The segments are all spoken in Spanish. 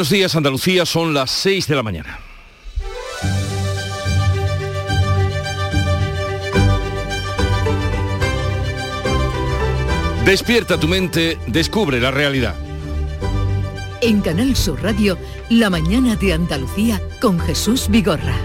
Buenos días, Andalucía, son las 6 de la mañana. Despierta tu mente, descubre la realidad. En Canal Sur Radio, La mañana de Andalucía con Jesús Vigorra.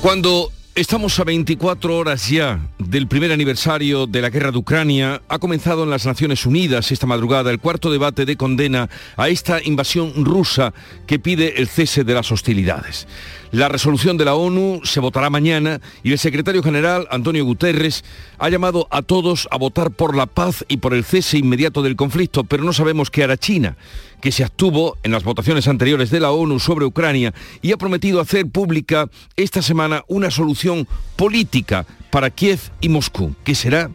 Cuando Estamos a 24 horas ya del primer aniversario de la guerra de Ucrania. Ha comenzado en las Naciones Unidas esta madrugada el cuarto debate de condena a esta invasión rusa que pide el cese de las hostilidades. La resolución de la ONU se votará mañana y el secretario general, Antonio Guterres, ha llamado a todos a votar por la paz y por el cese inmediato del conflicto, pero no sabemos qué hará China, que se abstuvo en las votaciones anteriores de la ONU sobre Ucrania y ha prometido hacer pública esta semana una solución política para Kiev y Moscú, que será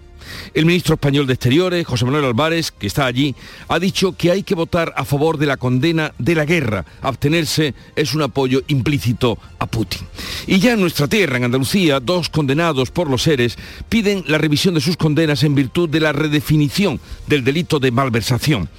el ministro español de Exteriores, José Manuel Álvarez, que está allí, ha dicho que hay que votar a favor de la condena de la guerra. Abstenerse es un apoyo implícito a Putin. Y ya en nuestra tierra, en Andalucía, dos condenados por los seres piden la revisión de sus condenas en virtud de la redefinición del delito de malversación.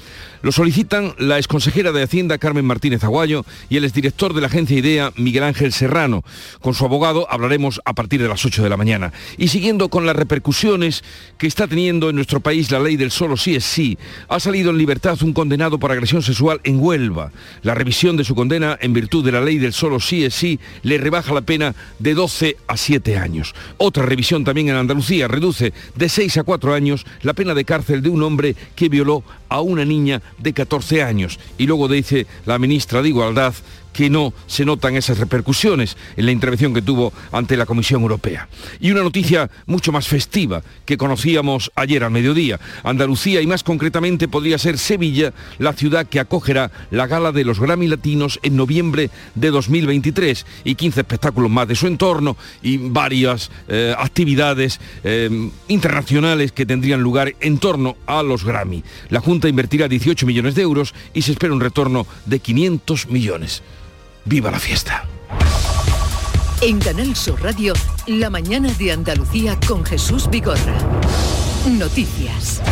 Lo solicitan la exconsejera de Hacienda Carmen Martínez Aguayo y el exdirector de la agencia IDEA Miguel Ángel Serrano. Con su abogado hablaremos a partir de las 8 de la mañana. Y siguiendo con las repercusiones que está teniendo en nuestro país la ley del solo sí es sí, ha salido en libertad un condenado por agresión sexual en Huelva. La revisión de su condena en virtud de la ley del solo sí es sí le rebaja la pena de 12 a 7 años. Otra revisión también en Andalucía reduce de 6 a 4 años la pena de cárcel de un hombre que violó a una niña de 14 años. Y luego dice la ministra de Igualdad que no se notan esas repercusiones en la intervención que tuvo ante la Comisión Europea. Y una noticia mucho más festiva que conocíamos ayer al mediodía. Andalucía y más concretamente podría ser Sevilla, la ciudad que acogerá la gala de los Grammy Latinos en noviembre de 2023 y 15 espectáculos más de su entorno y varias eh, actividades eh, internacionales que tendrían lugar en torno a los Grammy. La Junta invertirá 18 millones de euros y se espera un retorno de 500 millones. ¡Viva la fiesta! En Canal Sur Radio, la mañana de Andalucía con Jesús Vigorra. Noticias.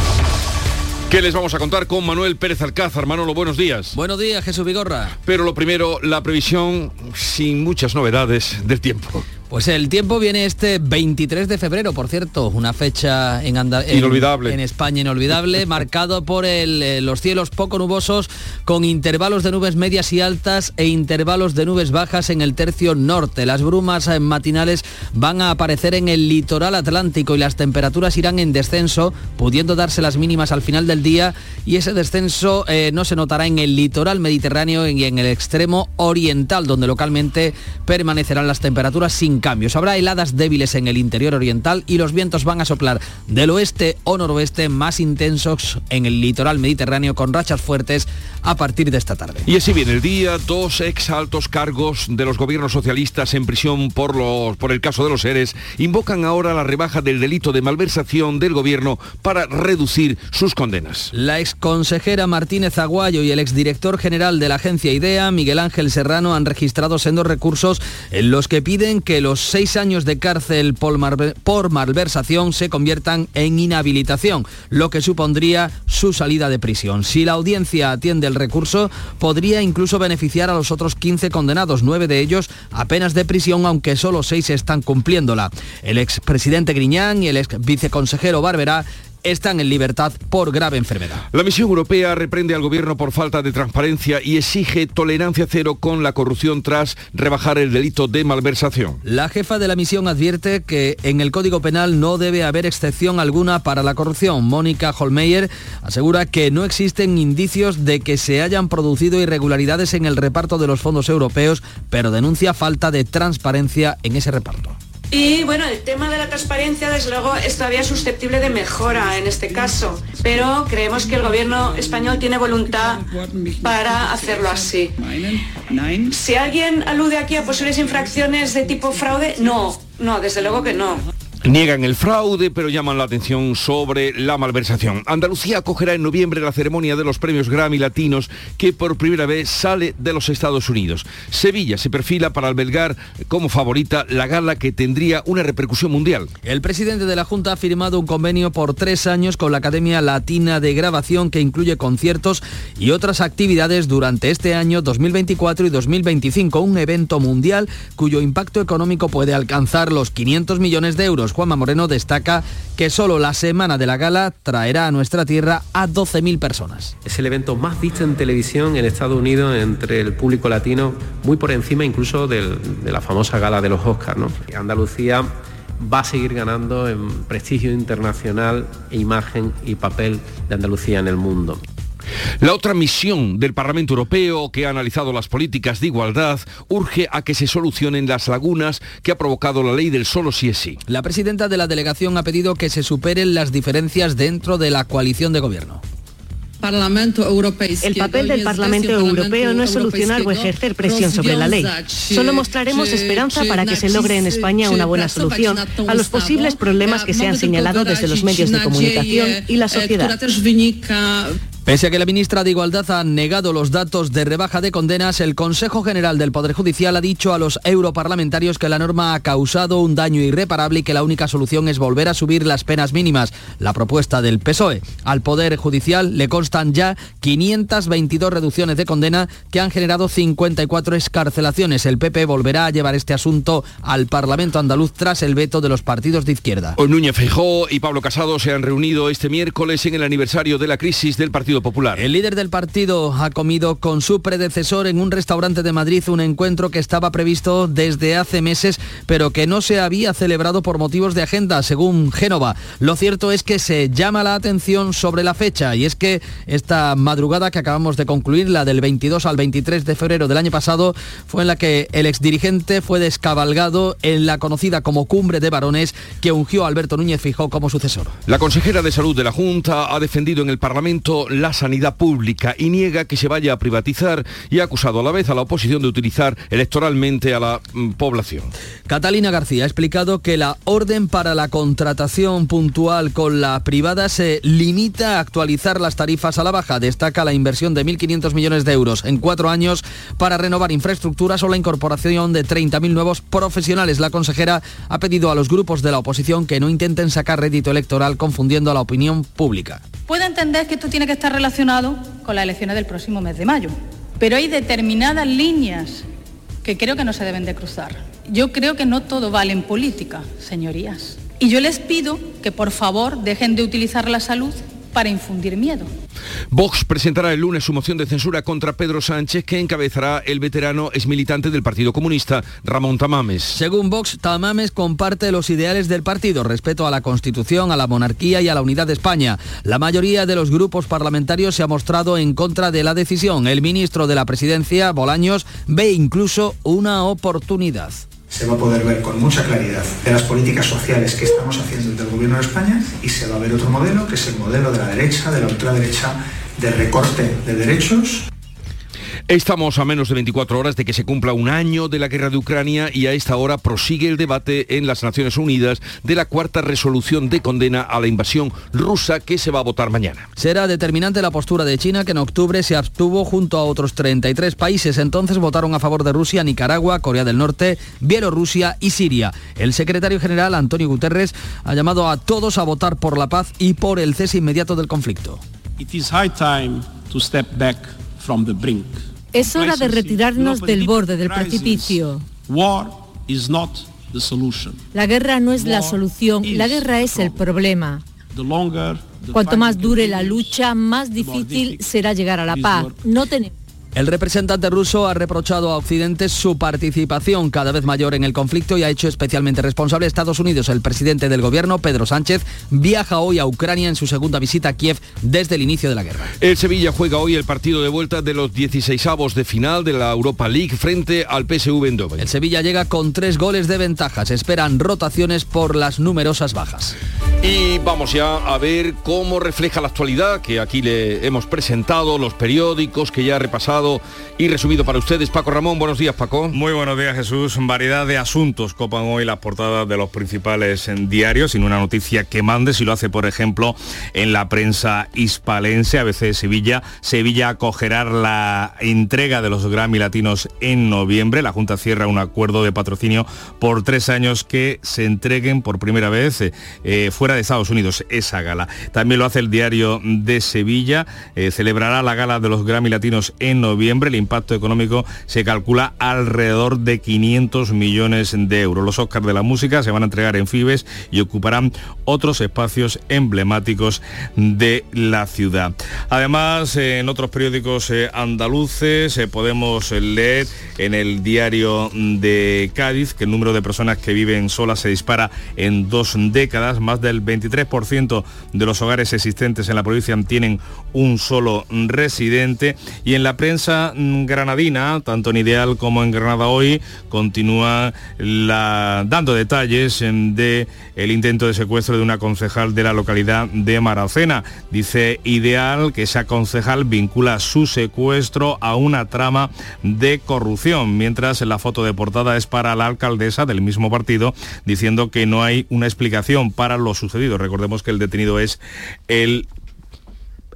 ¿Qué les vamos a contar con Manuel Pérez Alcázar? Manolo, buenos días. Buenos días, Jesús Vigorra. Pero lo primero, la previsión sin muchas novedades del tiempo. Pues el tiempo viene este 23 de febrero, por cierto, una fecha en, inolvidable. en, España inolvidable, marcado por eh, los cielos poco nubosos, con intervalos de nubes medias y altas e intervalos de nubes bajas en el tercio norte. Las brumas eh, matinales van a aparecer en el litoral atlántico y las temperaturas irán en descenso, pudiendo darse las mínimas al final del día y ese descenso eh, no se notará en el litoral mediterráneo y en el extremo oriental, donde localmente permanecerán las temperaturas sin cambios. Habrá heladas débiles en el interior oriental y los vientos van a soplar del oeste o noroeste más intensos en el litoral mediterráneo con rachas fuertes a partir de esta tarde. Y así viene el día, dos ex altos cargos de los gobiernos socialistas en prisión por, los, por el caso de los seres invocan ahora la rebaja del delito de malversación del gobierno para reducir sus condenas. La ex consejera Martínez Aguayo y el exdirector general de la agencia IDEA, Miguel Ángel Serrano, han registrado sendos recursos en los que piden que los los seis años de cárcel por, malversación se conviertan en inhabilitación, lo que supondría su salida de prisión. Si la audiencia atiende el recurso, podría incluso beneficiar a los otros 15 condenados, nueve de ellos apenas de prisión, aunque solo seis están cumpliéndola. El expresidente Griñán y el ex viceconsejero Barberá están en libertad por grave enfermedad. La misión europea reprende al gobierno por falta de transparencia y exige tolerancia cero con la corrupción tras rebajar el delito de malversación. La jefa de la misión advierte que en el Código Penal no debe haber excepción alguna para la corrupción. Mónica Holmeyer asegura que no existen indicios de que se hayan producido irregularidades en el reparto de los fondos europeos, pero denuncia falta de transparencia en ese reparto. Y bueno, el tema de la transparencia, desde luego, es todavía susceptible de mejora en este caso, pero creemos que el gobierno español tiene voluntad para hacerlo así. Si alguien alude aquí a posibles infracciones de tipo fraude, no, no, desde luego que no. Niegan el fraude, pero llaman la atención sobre la malversación. Andalucía acogerá en noviembre la ceremonia de los premios Grammy Latinos que por primera vez sale de los Estados Unidos. Sevilla se perfila para albergar como favorita la gala que tendría una repercusión mundial. El presidente de la Junta ha firmado un convenio por tres años con la Academia Latina de Grabación que incluye conciertos y otras actividades durante este año 2024 y 2025, un evento mundial cuyo impacto económico puede alcanzar los 500 millones de euros. Juanma Moreno destaca que solo la semana de la gala traerá a nuestra tierra a 12.000 personas. Es el evento más visto en televisión en Estados Unidos entre el público latino, muy por encima incluso de la famosa gala de los Oscars. ¿no? Andalucía va a seguir ganando en prestigio internacional, imagen y papel de Andalucía en el mundo. La otra misión del Parlamento Europeo, que ha analizado las políticas de igualdad, urge a que se solucionen las lagunas que ha provocado la ley del solo sí es sí. La presidenta de la delegación ha pedido que se superen las diferencias dentro de la coalición de gobierno. El papel del Parlamento Europeo no es solucionar o ejercer presión sobre la ley. Solo mostraremos esperanza para que se logre en España una buena solución a los posibles problemas que se han señalado desde los medios de comunicación y la sociedad. Pese a que la ministra de Igualdad ha negado los datos de rebaja de condenas, el Consejo General del Poder Judicial ha dicho a los europarlamentarios que la norma ha causado un daño irreparable y que la única solución es volver a subir las penas mínimas. La propuesta del PSOE. Al Poder Judicial le constan ya 522 reducciones de condena que han generado 54 escarcelaciones. El PP volverá a llevar este asunto al Parlamento andaluz tras el veto de los partidos de izquierda. Núñez y Pablo Casado se han reunido este miércoles en el aniversario de la crisis del Partido Popular. El líder del partido ha comido con su predecesor en un restaurante de Madrid un encuentro que estaba previsto desde hace meses, pero que no se había celebrado por motivos de agenda, según Génova. Lo cierto es que se llama la atención sobre la fecha y es que esta madrugada que acabamos de concluir, la del 22 al 23 de febrero del año pasado, fue en la que el exdirigente fue descabalgado en la conocida como cumbre de varones que ungió a Alberto Núñez Fijó como sucesor. La consejera de Salud de la Junta ha defendido en el Parlamento la sanidad pública y niega que se vaya a privatizar y ha acusado a la vez a la oposición de utilizar electoralmente a la mm, población. Catalina García ha explicado que la orden para la contratación puntual con la privada se limita a actualizar las tarifas a la baja. Destaca la inversión de 1.500 millones de euros en cuatro años para renovar infraestructuras o la incorporación de 30.000 nuevos profesionales. La consejera ha pedido a los grupos de la oposición que no intenten sacar rédito electoral confundiendo a la opinión pública. Puedo entender que esto tiene que estar relacionado con las elecciones del próximo mes de mayo, pero hay determinadas líneas que creo que no se deben de cruzar. Yo creo que no todo vale en política, señorías. Y yo les pido que por favor dejen de utilizar la salud para infundir miedo. Vox presentará el lunes su moción de censura contra Pedro Sánchez, que encabezará el veterano exmilitante del Partido Comunista, Ramón Tamames. Según Vox, Tamames comparte los ideales del partido, respeto a la Constitución, a la monarquía y a la unidad de España. La mayoría de los grupos parlamentarios se ha mostrado en contra de la decisión. El ministro de la Presidencia, Bolaños, ve incluso una oportunidad se va a poder ver con mucha claridad de las políticas sociales que estamos haciendo desde el Gobierno de España y se va a ver otro modelo, que es el modelo de la derecha, de la ultraderecha, de recorte de derechos Estamos a menos de 24 horas de que se cumpla un año de la guerra de Ucrania y a esta hora prosigue el debate en las Naciones Unidas de la cuarta resolución de condena a la invasión rusa que se va a votar mañana. Será determinante la postura de China que en octubre se abstuvo junto a otros 33 países. Entonces votaron a favor de Rusia, Nicaragua, Corea del Norte, Bielorrusia y Siria. El secretario general Antonio Guterres ha llamado a todos a votar por la paz y por el cese inmediato del conflicto. Es hora de retirarnos del borde del precipicio. La guerra no es la solución, la guerra es el problema. Cuanto más dure la lucha, más difícil será llegar a la paz. No tenemos el representante ruso ha reprochado a Occidente su participación cada vez mayor en el conflicto y ha hecho especialmente responsable a Estados Unidos. El presidente del gobierno, Pedro Sánchez, viaja hoy a Ucrania en su segunda visita a Kiev desde el inicio de la guerra. El Sevilla juega hoy el partido de vuelta de los 16avos de final de la Europa League frente al PSV Eindhoven. El Sevilla llega con tres goles de ventaja. Se esperan rotaciones por las numerosas bajas. Y vamos ya a ver cómo refleja la actualidad que aquí le hemos presentado, los periódicos que ya ha repasado y resumido para ustedes. Paco Ramón, buenos días Paco. Muy buenos días Jesús. Variedad de asuntos copan hoy las portadas de los principales diarios sin una noticia que mande, si lo hace por ejemplo en la prensa hispalense, a veces Sevilla. Sevilla acogerá la entrega de los Grammy Latinos en noviembre. La Junta cierra un acuerdo de patrocinio por tres años que se entreguen por primera vez eh, fuera de Estados Unidos esa gala. También lo hace el diario de Sevilla. Eh, celebrará la gala de los Grammy Latinos en noviembre. El impacto económico se calcula alrededor de 500 millones de euros. Los Oscars de la música se van a entregar en Fibes y ocuparán otros espacios emblemáticos de la ciudad. Además, en otros periódicos eh, andaluces podemos leer en el diario de Cádiz que el número de personas que viven solas se dispara en dos décadas. Más del 23% de los hogares existentes en la provincia tienen un solo residente. Y en la prensa granadina, tanto en Ideal como en Granada Hoy, continúa dando detalles de el intento de secuestro de una concejal de la localidad de Maracena. Dice Ideal que esa concejal vincula su secuestro a una trama de corrupción, mientras la foto de portada es para la alcaldesa del mismo partido, diciendo que no hay una explicación para lo Recordemos que el detenido es el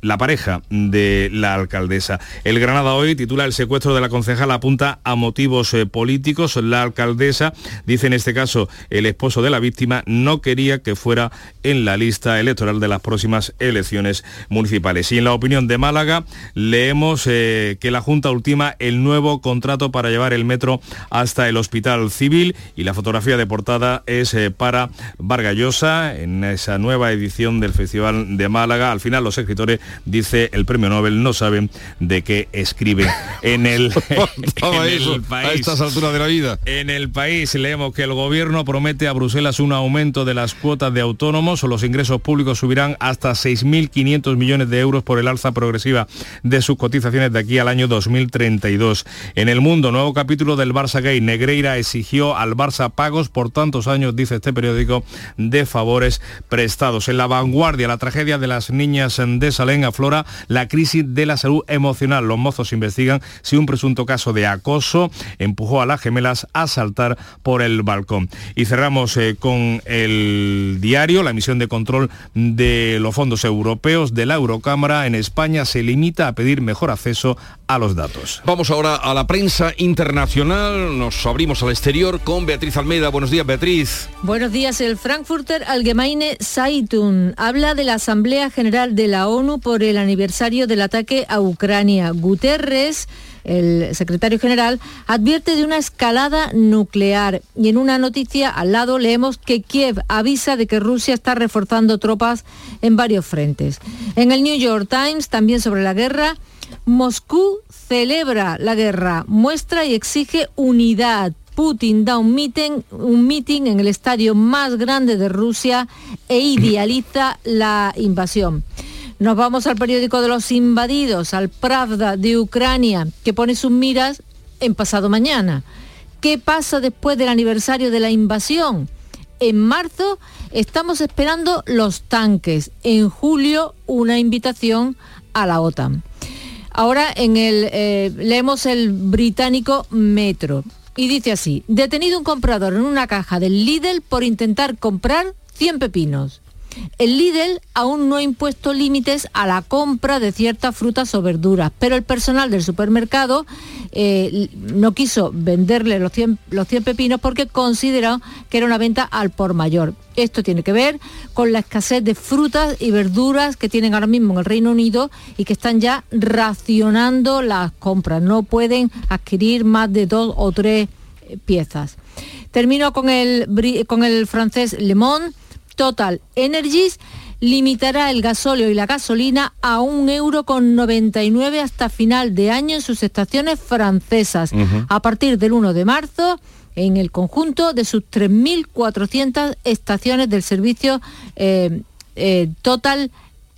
la pareja de la alcaldesa. El Granada hoy titula El secuestro de la concejal apunta a motivos eh, políticos. La alcaldesa dice en este caso el esposo de la víctima no quería que fuera en la lista electoral de las próximas elecciones municipales. Y en la opinión de Málaga leemos eh, que la Junta ultima el nuevo contrato para llevar el metro hasta el Hospital Civil y la fotografía de portada es eh, para Vargallosa en esa nueva edición del Festival de Málaga. Al final los escritores dice el premio Nobel, no saben de qué escribe en el, país. A estas alturas de la vida. En el país leemos que el gobierno promete a Bruselas un aumento de las cuotas de autónomos o los ingresos públicos subirán hasta 6.500 millones de euros por el alza progresiva de sus cotizaciones de aquí al año 2032. En el mundo, nuevo capítulo del Barça Gay. Negreira exigió al Barça pagos por tantos años, dice este periódico, de favores prestados. En la vanguardia, la tragedia de las niñas de Salén aflora la crisis de la salud emocional. Los mozos investigan si un presunto caso de acoso empujó a las gemelas a saltar por el balcón. Y cerramos eh, con el diario, la misión de control de los fondos europeos de la Eurocámara en España se limita a pedir mejor acceso a los datos. Vamos ahora a la prensa internacional, nos abrimos al exterior con Beatriz Almeida. Buenos días, Beatriz. Buenos días. El Frankfurter Allgemeine Zeitung habla de la Asamblea General de la ONU por el aniversario del ataque a Ucrania. Guterres el secretario general, advierte de una escalada nuclear. Y en una noticia al lado leemos que Kiev avisa de que Rusia está reforzando tropas en varios frentes. En el New York Times, también sobre la guerra, Moscú celebra la guerra, muestra y exige unidad. Putin da un meeting, un meeting en el estadio más grande de Rusia e idealiza la invasión. Nos vamos al periódico de los invadidos, al Pravda de Ucrania, que pone sus miras en pasado mañana. ¿Qué pasa después del aniversario de la invasión? En marzo estamos esperando los tanques. En julio una invitación a la OTAN. Ahora en el, eh, leemos el británico Metro y dice así, detenido un comprador en una caja del Lidl por intentar comprar 100 pepinos. El Lidl aún no ha impuesto límites a la compra de ciertas frutas o verduras, pero el personal del supermercado eh, no quiso venderle los 100, los 100 pepinos porque consideró que era una venta al por mayor. Esto tiene que ver con la escasez de frutas y verduras que tienen ahora mismo en el Reino Unido y que están ya racionando las compras. No pueden adquirir más de dos o tres piezas. Termino con el, con el francés Le Monde Total Energies limitará el gasóleo y la gasolina a un euro con 99 hasta final de año en sus estaciones francesas. A partir del 1 de marzo, en el conjunto de sus 3.400 estaciones del servicio eh, eh, Total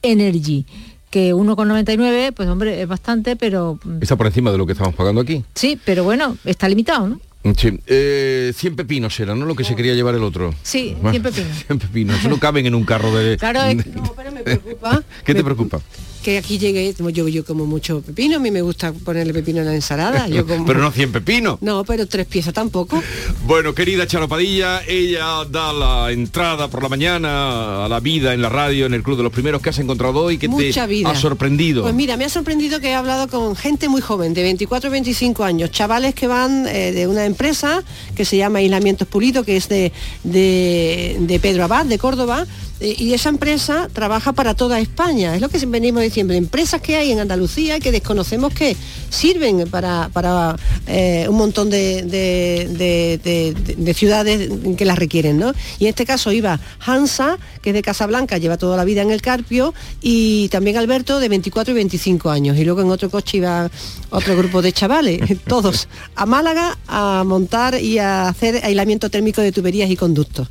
Energy que 1,99, pues hombre, es bastante, pero... Mm, está por encima de lo que estamos pagando aquí. Sí, pero bueno, está limitado, ¿no? Sí. Eh, 100 pepinos era, ¿no? Lo que se quería llevar el otro. Sí, 100 pepinos. 100 pepinos. No caben en un carro de... Claro, no, pero me preocupa. ¿Qué te preocupa? Que aquí llegue, yo, yo como mucho pepino, a mí me gusta ponerle pepino en la ensalada. Yo como... pero no 100 pepino. No, pero tres piezas tampoco. Bueno, querida Charopadilla, ella da la entrada por la mañana a la vida en la radio, en el Club de los Primeros que has encontrado hoy, que Mucha te vida. ha sorprendido. Pues mira, me ha sorprendido que he hablado con gente muy joven, de 24 25 años, chavales que van eh, de una empresa que se llama Aislamientos Pulido, que es de, de, de Pedro Abad, de Córdoba, y esa empresa trabaja para toda España. Es lo que venimos diciendo. Empresas que hay en Andalucía que desconocemos que sirven para, para eh, un montón de- de- de ciudades que las requieren. ¿no? Y en este caso iba Hansa, que es de Casablanca, lleva toda la vida en el Carpio, y también Alberto, de 24 y 25 años. Y luego en otro coche iba otro grupo de chavales, todos a Málaga a montar y a hacer aislamiento térmico de tuberías y conductos.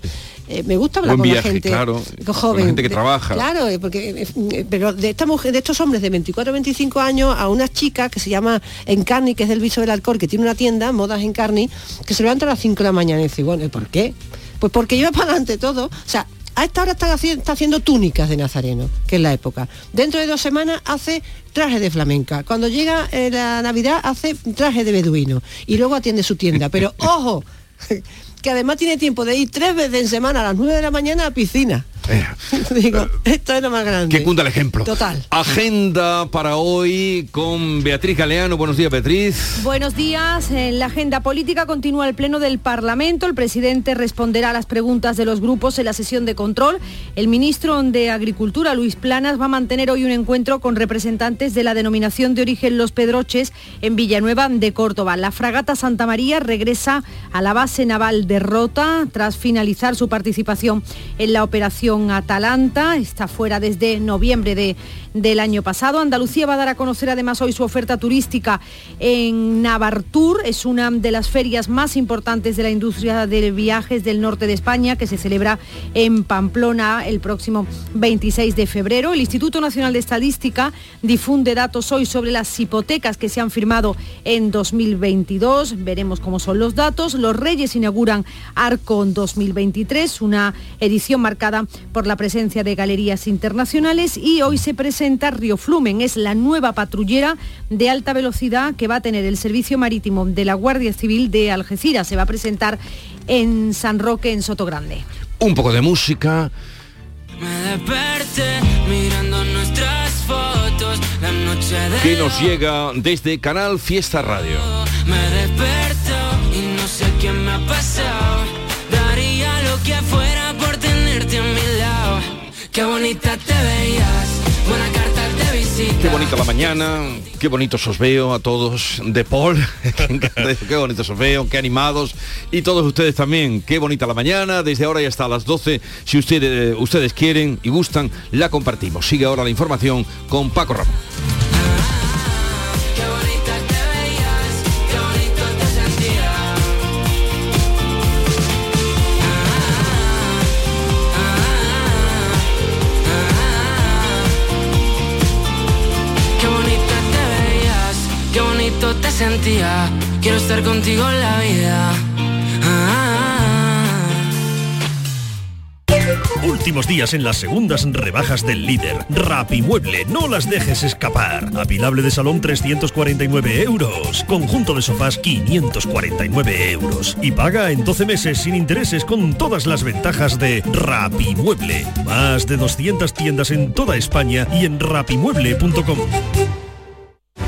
Eh, me gusta hablar Buen con viaje, la gente claro, joven. con la gente que de- trabaja. Claro, eh, porque eh, pero de esta mujer, de estos hombres de 24 25 años a una chica que se llama Encarni, que es del viso del Alcor, que tiene una tienda, modas Encarni, que se levanta a las 5 de la mañana y dice, bueno, ¿y por qué? Pues porque lleva para adelante todo. O sea, a esta hora está haciendo, está haciendo túnicas de nazareno, que es la época. Dentro de dos semanas hace traje de flamenca. Cuando llega eh, la Navidad hace traje de beduino. Y luego atiende su tienda. Pero ojo, que además tiene tiempo de ir tres veces en semana a las 9 de la mañana a piscina. Digo, esto es lo más grande. Que cunda el ejemplo. Total. Agenda para hoy con Beatriz Galeano. Buenos días, Beatriz. Buenos días. En la agenda política continúa el Pleno del Parlamento. El presidente responderá a las preguntas de los grupos en la sesión de control. El ministro de Agricultura, Luis Planas, va a mantener hoy un encuentro con representantes de la denominación de origen Los Pedroches en Villanueva de Córdoba. La fragata Santa María regresa a la base naval de Rota tras finalizar su participación en la operación Atalanta. Está fuera desde noviembre de, del año pasado. Andalucía va a dar a conocer además hoy su oferta turística en Navartur. Es una de las ferias más importantes de la industria de viajes del norte de España que se celebra en Pamplona el próximo 26 de febrero. El Instituto Nacional de Estadística difunde datos hoy sobre las hipotecas que se han firmado en 2022. Veremos cómo son los datos. Los Reyes inauguran Arcon 2023, una edición marcada por la presencia de galerías internacionales y hoy se presenta Río Flumen. Es la nueva patrullera de alta velocidad que va a tener el servicio marítimo de la Guardia Civil de Algeciras. Se va a presentar en San Roque, en Sotogrande. Un poco de música. Me desperté mirando nuestras fotos la noche de que nos llega desde Canal Fiesta Radio. Me desperto y no sé qué me ha pasado. Daría lo que fuera por tenerte a mi lado. Qué bonita te veías, Qué bonita la mañana, qué bonitos os veo a todos de Paul, qué bonitos os veo, qué animados y todos ustedes también, qué bonita la mañana, desde ahora y hasta las 12, si ustedes, ustedes quieren y gustan, la compartimos. Sigue ahora la información con Paco Ramón. Quiero estar contigo en la vida. Últimos días en las segundas rebajas del líder. Rapimueble, no las dejes escapar. Apilable de salón 349 euros. Conjunto de sofás 549 euros. Y paga en 12 meses sin intereses con todas las ventajas de Rapimueble. Más de 200 tiendas en toda España y en rapimueble.com.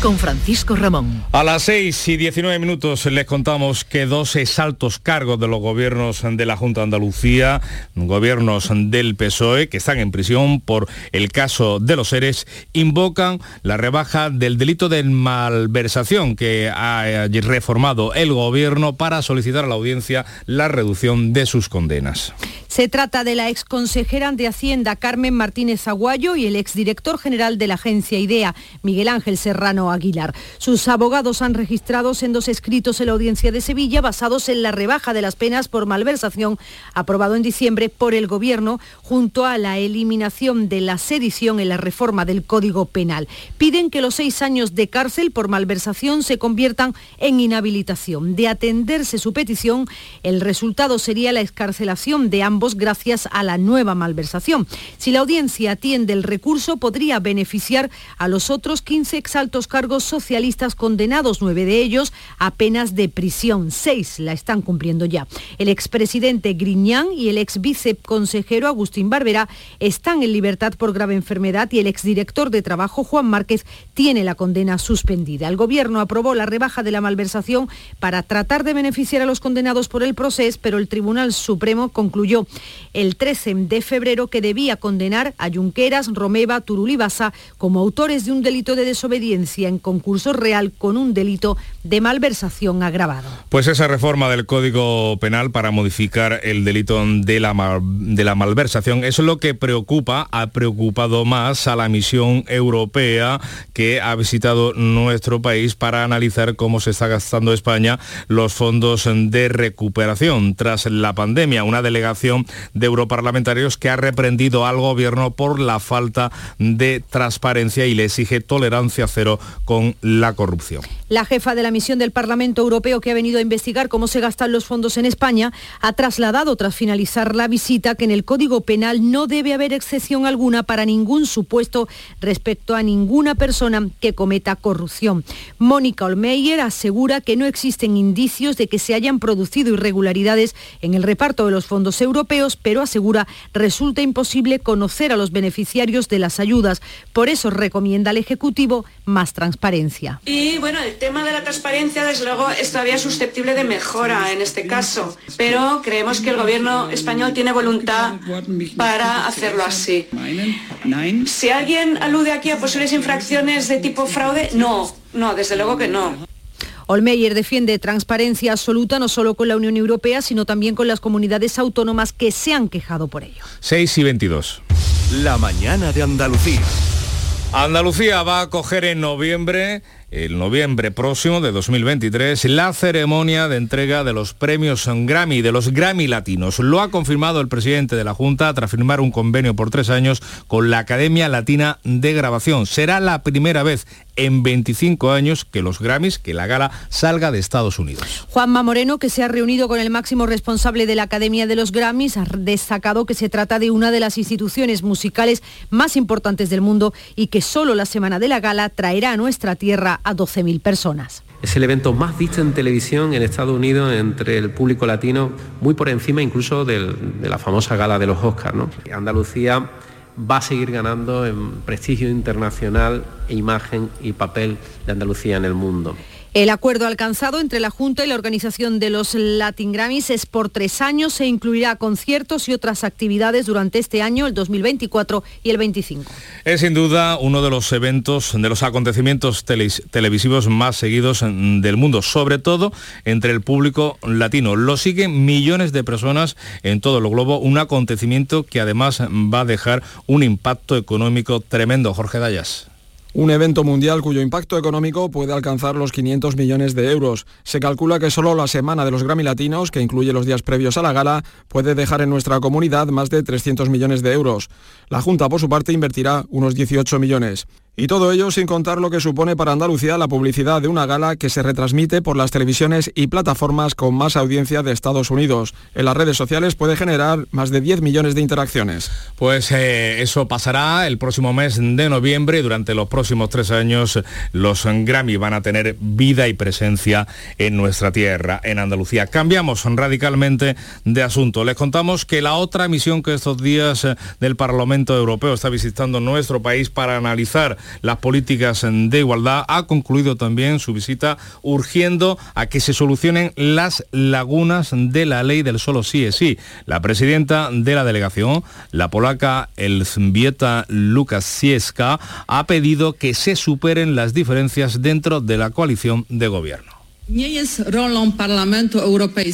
con Francisco Ramón. A las 6 y 19 minutos les contamos que dos exaltos cargos de los gobiernos de la Junta de Andalucía, gobiernos del PSOE, que están en prisión por el caso de los seres, invocan la rebaja del delito de malversación que ha reformado el gobierno para solicitar a la audiencia la reducción de sus condenas. Se trata de la exconsejera de Hacienda Carmen Martínez Aguayo y el exdirector general de la agencia IDEA, Miguel Ángel Serrano Aguilar. Sus abogados han registrado dos escritos en la audiencia de Sevilla basados en la rebaja de las penas por malversación aprobado en diciembre por el Gobierno junto a la eliminación de la sedición en la reforma del Código Penal. Piden que los seis años de cárcel por malversación se conviertan en inhabilitación. De atenderse su petición, el resultado sería la escarcelación de ambos gracias a la nueva malversación. Si la audiencia atiende el recurso, podría beneficiar a los otros 15 exaltos socialistas condenados, nueve de ellos a penas de prisión. Seis la están cumpliendo ya. El expresidente Griñán y el ex viceconsejero Agustín Barbera están en libertad por grave enfermedad y el exdirector de Trabajo, Juan Márquez, tiene la condena suspendida. El gobierno aprobó la rebaja de la malversación para tratar de beneficiar a los condenados por el proceso, pero el Tribunal Supremo concluyó el 13 de febrero que debía condenar a Junqueras, Romeva, Turul y Basa como autores de un delito de desobediencia en concurso real con un delito de malversación agravado. Pues esa reforma del Código Penal para modificar el delito de la, de la malversación, es lo que preocupa, ha preocupado más a la misión europea que ha visitado nuestro país para analizar cómo se está gastando España los fondos de recuperación tras la pandemia. Una delegación de europarlamentarios que ha reprendido al gobierno por la falta de transparencia y le exige tolerancia cero con la corrupción. La jefa de la misión del Parlamento Europeo que ha venido a investigar cómo se gastan los fondos en España ha trasladado tras finalizar la visita que en el Código Penal no debe haber excepción alguna para ningún supuesto respecto a ninguna persona que cometa corrupción. Mónica Olmeyer asegura que no existen indicios de que se hayan producido irregularidades en el reparto de los fondos europeos, pero asegura resulta imposible conocer a los beneficiarios de las ayudas. Por eso recomienda al Ejecutivo más transparencia. Y bueno, el tema de la transparencia, desde luego, es todavía susceptible de mejora en este caso, pero creemos que el gobierno español tiene voluntad para hacerlo así. Si alguien alude aquí a posibles infracciones de tipo fraude, no, no, desde luego que no. Olmeyer defiende transparencia absoluta no solo con la Unión Europea, sino también con las comunidades autónomas que se han quejado por ello. 6 y 22. La mañana de Andalucía. Andalucía va a acoger en noviembre el noviembre próximo de 2023 la ceremonia de entrega de los premios Grammy, de los Grammy Latinos. Lo ha confirmado el presidente de la Junta tras firmar un convenio por tres años con la Academia Latina de Grabación. Será la primera vez en 25 años que los Grammys, que la gala salga de Estados Unidos. Juanma Moreno, que se ha reunido con el máximo responsable de la Academia de los Grammys, ha destacado que se trata de una de las instituciones musicales más importantes del mundo y que solo la semana de la gala traerá a nuestra tierra a 12.000 personas. Es el evento más visto en televisión en Estados Unidos entre el público latino, muy por encima incluso de la famosa gala de los Oscars. ¿no? Andalucía va a seguir ganando en prestigio internacional, e imagen y papel de Andalucía en el mundo. El acuerdo alcanzado entre la Junta y la organización de los Latin Grammys es por tres años, se incluirá conciertos y otras actividades durante este año, el 2024 y el 25. Es sin duda uno de los eventos, de los acontecimientos televisivos más seguidos del mundo, sobre todo entre el público latino. Lo siguen millones de personas en todo el globo, un acontecimiento que además va a dejar un impacto económico tremendo. Jorge Dayas. Un evento mundial cuyo impacto económico puede alcanzar los 500 millones de euros. Se calcula que solo la semana de los Grammy Latinos, que incluye los días previos a la gala, puede dejar en nuestra comunidad más de 300 millones de euros. La Junta, por su parte, invertirá unos 18 millones. Y todo ello sin contar lo que supone para Andalucía la publicidad de una gala que se retransmite por las televisiones y plataformas con más audiencia de Estados Unidos. En las redes sociales puede generar más de 10 millones de interacciones. Pues eh, eso pasará el próximo mes de noviembre durante los próximos tres años los Grammy van a tener vida y presencia en nuestra tierra, en Andalucía. Cambiamos radicalmente de asunto. Les contamos que la otra misión que estos días eh, del Parlamento Europeo está visitando nuestro país para analizar las políticas de igualdad, ha concluido también su visita urgiendo a que se solucionen las lagunas de la ley del solo sí es sí. La presidenta de la delegación, la polaca Elzbieta Lukasiewska, ha pedido que se superen las diferencias dentro de la coalición de gobierno.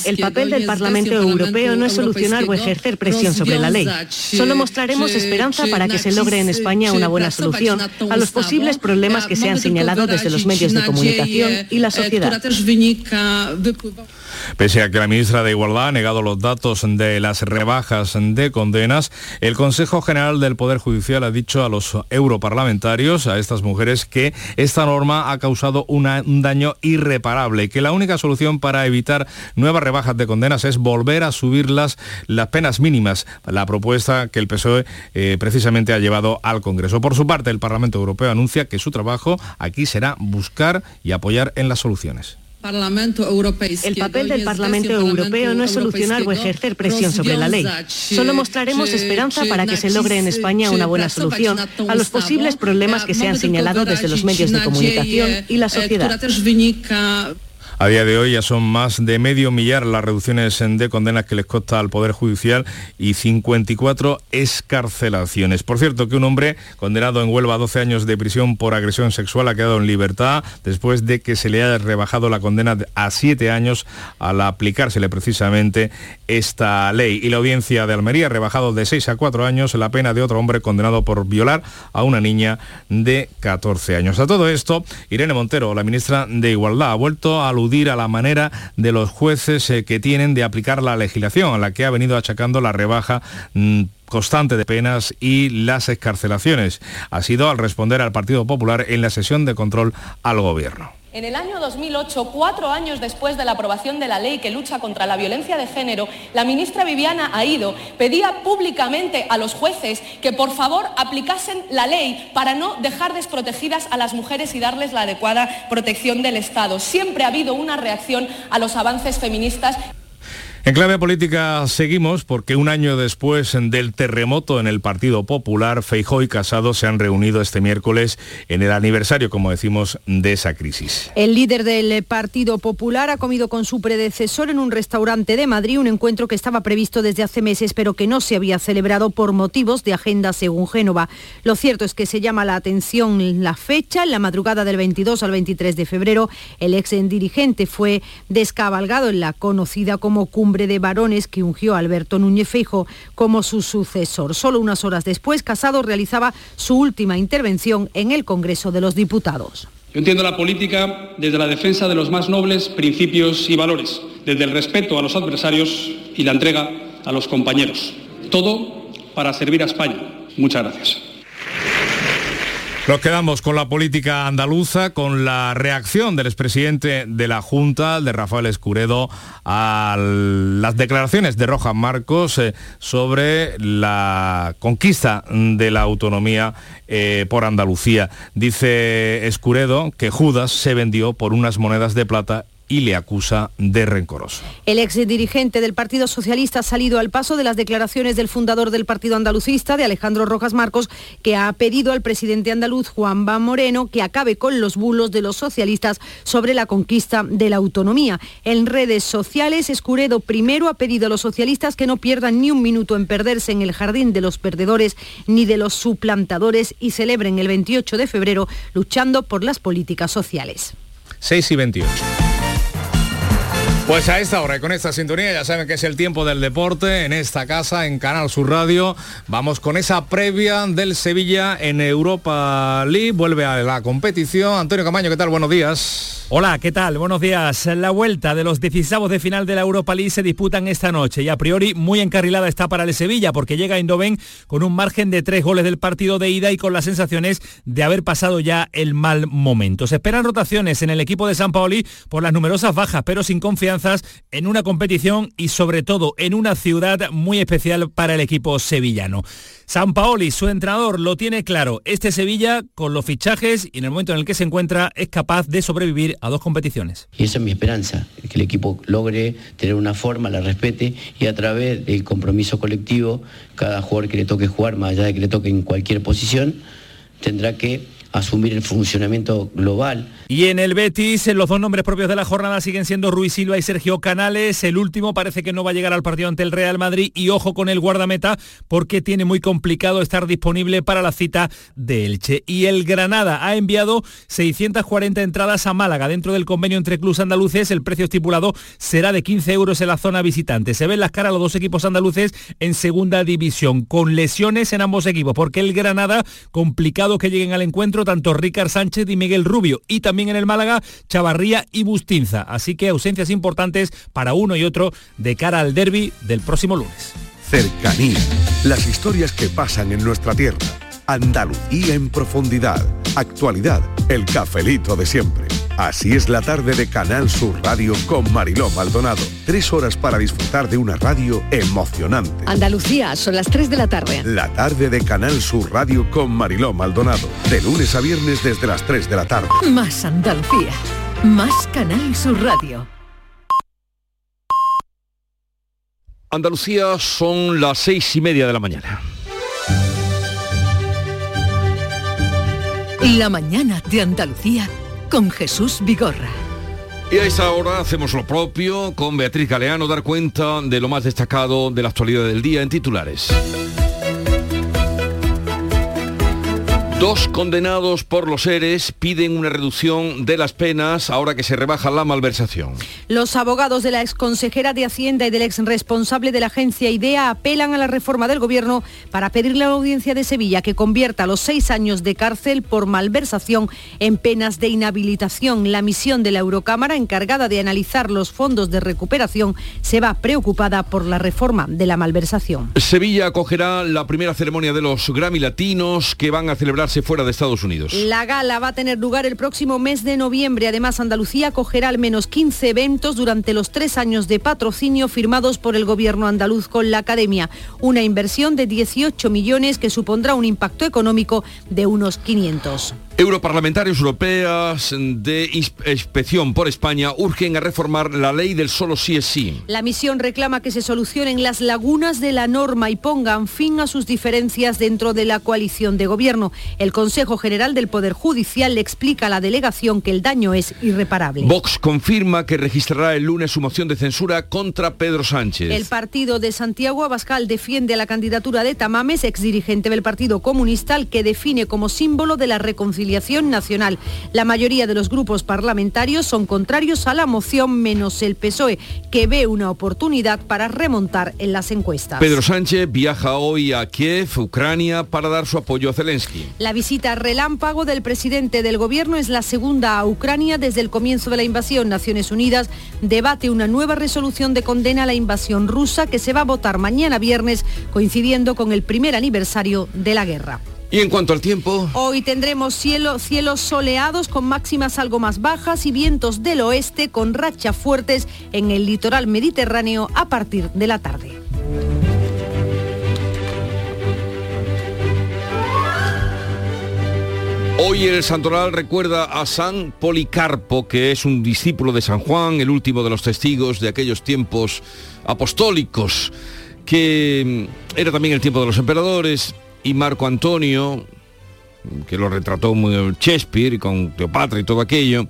El papel del Parlamento Europeo no es solucionar o ejercer presión sobre la ley. Solo mostraremos esperanza para que se logre en España una buena solución a los posibles problemas que se han señalado desde los medios de comunicación y la sociedad. Pese a que la ministra de Igualdad ha negado los datos de las rebajas de condenas, el Consejo General del Poder Judicial ha dicho a los europarlamentarios, a estas mujeres, que esta norma ha causado un daño irreparable y que la única solución para evitar nuevas rebajas de condenas es volver a subir las, penas mínimas, la propuesta que el PSOE eh, precisamente ha llevado al Congreso. Por su parte, el Parlamento Europeo anuncia que su trabajo aquí será buscar y apoyar en las soluciones. El papel del Parlamento Europeo no es solucionar o ejercer presión sobre la ley. Solo mostraremos esperanza para que se logre en España una buena solución a los posibles problemas que se han señalado desde los medios de comunicación y la sociedad. A día de hoy ya son más de medio millar las reducciones de condenas que les consta al Poder Judicial y 54 escarcelaciones. Por cierto, que un hombre condenado en Huelva a 12 años de prisión por agresión sexual ha quedado en libertad después de que se le haya rebajado la condena a 7 años al aplicársele precisamente esta ley. Y la audiencia de Almería ha rebajado de 6 a 4 años la pena de otro hombre condenado por violar a una niña de 14 años. A todo esto, Irene Montero, la ministra de Igualdad, ha vuelto a a la manera de los jueces eh, que tienen de aplicar la legislación, a la que ha venido achacando la rebaja mm, constante de penas y las escarcelaciones. Ha sido al responder al Partido Popular en la sesión de control al Gobierno. En el año 2008, cuatro años después de la aprobación de la ley que lucha contra la violencia de género, la ministra Viviana Aido pedía públicamente a los jueces que por favor aplicasen la ley para no dejar desprotegidas a las mujeres y darles la adecuada protección del Estado. Siempre ha habido una reacción a los avances feministas. En clave política seguimos porque un año después del terremoto en el Partido Popular, Feijó y Casado se han reunido este miércoles en el aniversario, como decimos, de esa crisis. El líder del Partido Popular ha comido con su predecesor en un restaurante de Madrid, un encuentro que estaba previsto desde hace meses, pero que no se había celebrado por motivos de agenda según Génova. Lo cierto es que se llama la atención la fecha. En la madrugada del 22 al 23 de febrero, el ex dirigente fue descabalgado en la conocida como cumbre de varones que ungió a Alberto Núñez Feijo como su sucesor. Solo unas horas después, Casado realizaba su última intervención en el Congreso de los Diputados. Yo entiendo la política desde la defensa de los más nobles principios y valores, desde el respeto a los adversarios y la entrega a los compañeros. Todo para servir a España. Muchas gracias. Nos quedamos con la política andaluza, con la reacción del expresidente de la Junta, de Rafael Escuredo, a las declaraciones de Rojas Marcos eh, sobre la conquista de la autonomía eh, por Andalucía. Dice Escuredo que Judas se vendió por unas monedas de plata y le acusa de rencoroso. El ex dirigente del Partido Socialista ha salido al paso de las declaraciones del fundador del Partido Andalucista, de Alejandro Rojas Marcos, que ha pedido al presidente andaluz Juan Ba Moreno que acabe con los bulos de los socialistas sobre la conquista de la autonomía. En redes sociales, Escuredo primero ha pedido a los socialistas que no pierdan ni un minuto en perderse en el jardín de los perdedores ni de los suplantadores y celebren el 28 de febrero luchando por las políticas sociales. 6 y 28. Pues a esta hora y con esta sintonía ya saben que es el tiempo del deporte en esta casa, en Canal Sur Radio. Vamos con esa previa del Sevilla en Europa League. Vuelve a la competición. Antonio Camaño, ¿qué tal? Buenos días. Hola, ¿qué tal? Buenos días. La vuelta de los 16 de final de la Europa League se disputan esta noche y a priori muy encarrilada está para el Sevilla porque llega a Eindhoven con un margen de tres goles del partido de ida y con las sensaciones de haber pasado ya el mal momento. Se esperan rotaciones en el equipo de San Paoli por las numerosas bajas, pero sin confianzas en una competición y sobre todo en una ciudad muy especial para el equipo sevillano. San Paoli, su entrenador, lo tiene claro. Este Sevilla, con los fichajes y en el momento en el que se encuentra, es capaz de sobrevivir a dos competiciones. Y esa es mi esperanza, que el equipo logre tener una forma, la respete y a través del compromiso colectivo, cada jugador que le toque jugar, más allá de que le toque en cualquier posición, tendrá que asumir el funcionamiento global. Y en el Betis, los dos nombres propios de la jornada siguen siendo Ruiz Silva y Sergio Canales. El último parece que no va a llegar al partido ante el Real Madrid y ojo con el guardameta porque tiene muy complicado estar disponible para la cita de Elche. Y el Granada ha enviado 640 entradas a Málaga. Dentro del convenio entre clubes andaluces, el precio estipulado será de 15 euros en la zona visitante. Se ven las caras los dos equipos andaluces en segunda división, con lesiones en ambos equipos, porque el Granada, complicado que lleguen al encuentro, tanto Ricard Sánchez y Miguel Rubio, y también en el Málaga, Chavarría y Bustinza. Así que ausencias importantes para uno y otro de cara al derby del próximo lunes. Cercanía. Las historias que pasan en nuestra tierra. Andalucía en profundidad. Actualidad. El cafelito de siempre. Así es la tarde de Canal Sur Radio con Mariló Maldonado. Tres horas para disfrutar de una radio emocionante. Andalucía, son las 3 de la tarde. La tarde de Canal Sur Radio con Mariló Maldonado. De lunes a viernes desde las 3 de la tarde. Más Andalucía. Más Canal Sur Radio. Andalucía son las seis y media de la mañana. La mañana de Andalucía con Jesús Vigorra. Y a esta hora hacemos lo propio con Beatriz Galeano, dar cuenta de lo más destacado de la actualidad del día en titulares. Dos condenados por los seres piden una reducción de las penas ahora que se rebaja la malversación. Los abogados de la exconsejera de Hacienda y del ex responsable de la agencia IDEA apelan a la reforma del gobierno para pedirle a la audiencia de Sevilla que convierta los seis años de cárcel por malversación en penas de inhabilitación. La misión de la Eurocámara encargada de analizar los fondos de recuperación se va preocupada por la reforma de la malversación. Sevilla acogerá la primera ceremonia de los Grammy Latinos que van a celebrarse fuera de Estados Unidos. La gala va a tener lugar el próximo mes de noviembre. Además, Andalucía acogerá al menos 15 eventos durante los tres años de patrocinio firmados por el gobierno andaluz con la Academia. Una inversión de 18 millones que supondrá un impacto económico de unos 500. Europarlamentarios europeas de inspección por España urgen a reformar la ley del solo sí es sí. La misión reclama que se solucionen las lagunas de la norma y pongan fin a sus diferencias dentro de la coalición de gobierno. El Consejo General del Poder Judicial le explica a la delegación que el daño es irreparable. Vox confirma que registrará el lunes su moción de censura contra Pedro Sánchez. El partido de Santiago Abascal defiende la candidatura de Tamames, exdirigente del Partido Comunista, al que define como símbolo de la reconciliación nacional. La mayoría de los grupos parlamentarios son contrarios a la moción, menos el PSOE, que ve una oportunidad para remontar en las encuestas. Pedro Sánchez viaja hoy a Kiev, Ucrania, para dar su apoyo a Zelensky. La visita relámpago del presidente del gobierno es la segunda a Ucrania desde el comienzo de la invasión. Naciones Unidas debate una nueva resolución de condena a la invasión rusa que se va a votar mañana viernes, coincidiendo con el primer aniversario de la guerra. Y en cuanto al tiempo... Hoy tendremos cielo, cielos soleados con máximas algo más bajas y vientos del oeste con rachas fuertes en el litoral mediterráneo a partir de la tarde. Hoy el santoral recuerda a San Policarpo, que es un discípulo de San Juan, el último de los testigos de aquellos tiempos apostólicos, que era también el tiempo de los emperadores, y Marco Antonio, que lo retrató muy Shakespeare con Cleopatra y todo aquello,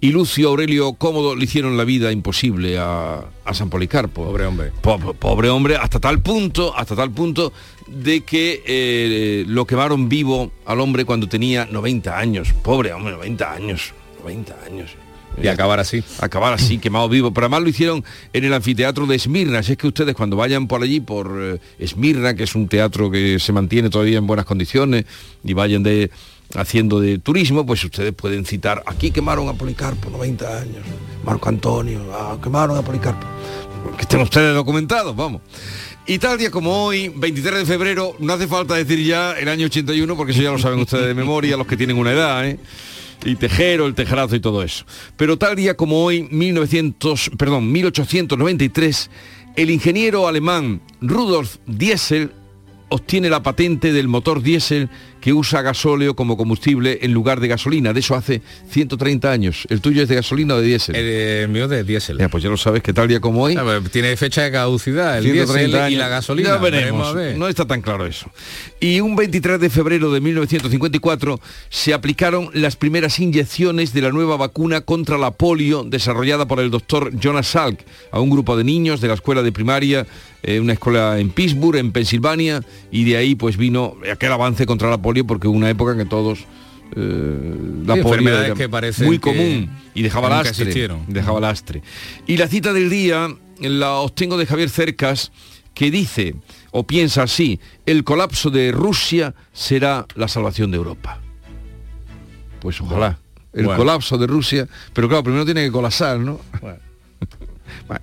y Lucio Aurelio Cómodo le hicieron la vida imposible a, San Policarpo. Pobre hombre. pobre hombre, hasta tal punto, hasta tal punto de que eh, lo quemaron vivo al hombre cuando tenía 90 años. Pobre hombre, 90 años. 90 años. Y acabar así. Acabar así, quemado vivo. Pero además lo hicieron en el anfiteatro de Esmirna. Así es que ustedes cuando vayan por allí, por eh, Esmirna, que es un teatro que se mantiene todavía en buenas condiciones, y vayan de haciendo de turismo, pues ustedes pueden citar, aquí quemaron a Policarpo, 90 años, Marco Antonio, ah, quemaron a Policarpo. Que estén ustedes documentados, vamos. Y tal día como hoy, 23 de febrero, no hace falta decir ya el año 81, porque eso ya lo saben ustedes de memoria, los que tienen una edad, ¿eh? Y Tejero, el Tejerazo y todo eso. Pero tal día como hoy, 1900, perdón, 1893, el ingeniero alemán Rudolf Diesel obtiene la patente del motor diésel que usa gasóleo como combustible en lugar de gasolina. De eso hace 130 años. ¿El tuyo es de gasolina o de diésel? El, mío de diésel. Ya, pues ya lo sabes que tal día como hoy. Ah, pues tiene fecha de caducidad el diésel y la gasolina. Ya veremos. No está tan claro eso. Y un 23 de febrero de 1954 se aplicaron las primeras inyecciones de la nueva vacuna contra la polio desarrollada por el doctor Jonas Salk a un grupo de niños de la escuela de primaria eh, una escuela en Pittsburgh, en Pensilvania, y de ahí pues vino aquel avance contra la polio porque hubo una época en que todos eh, la polio era que muy común y dejaba lastre, dejaba lastre. Y la cita del día la obtengo de Javier Cercas que dice o piensa así, el colapso de Rusia será la salvación de Europa. Pues ojalá. El colapso de Rusia, pero claro, primero tiene que colapsar, ¿no?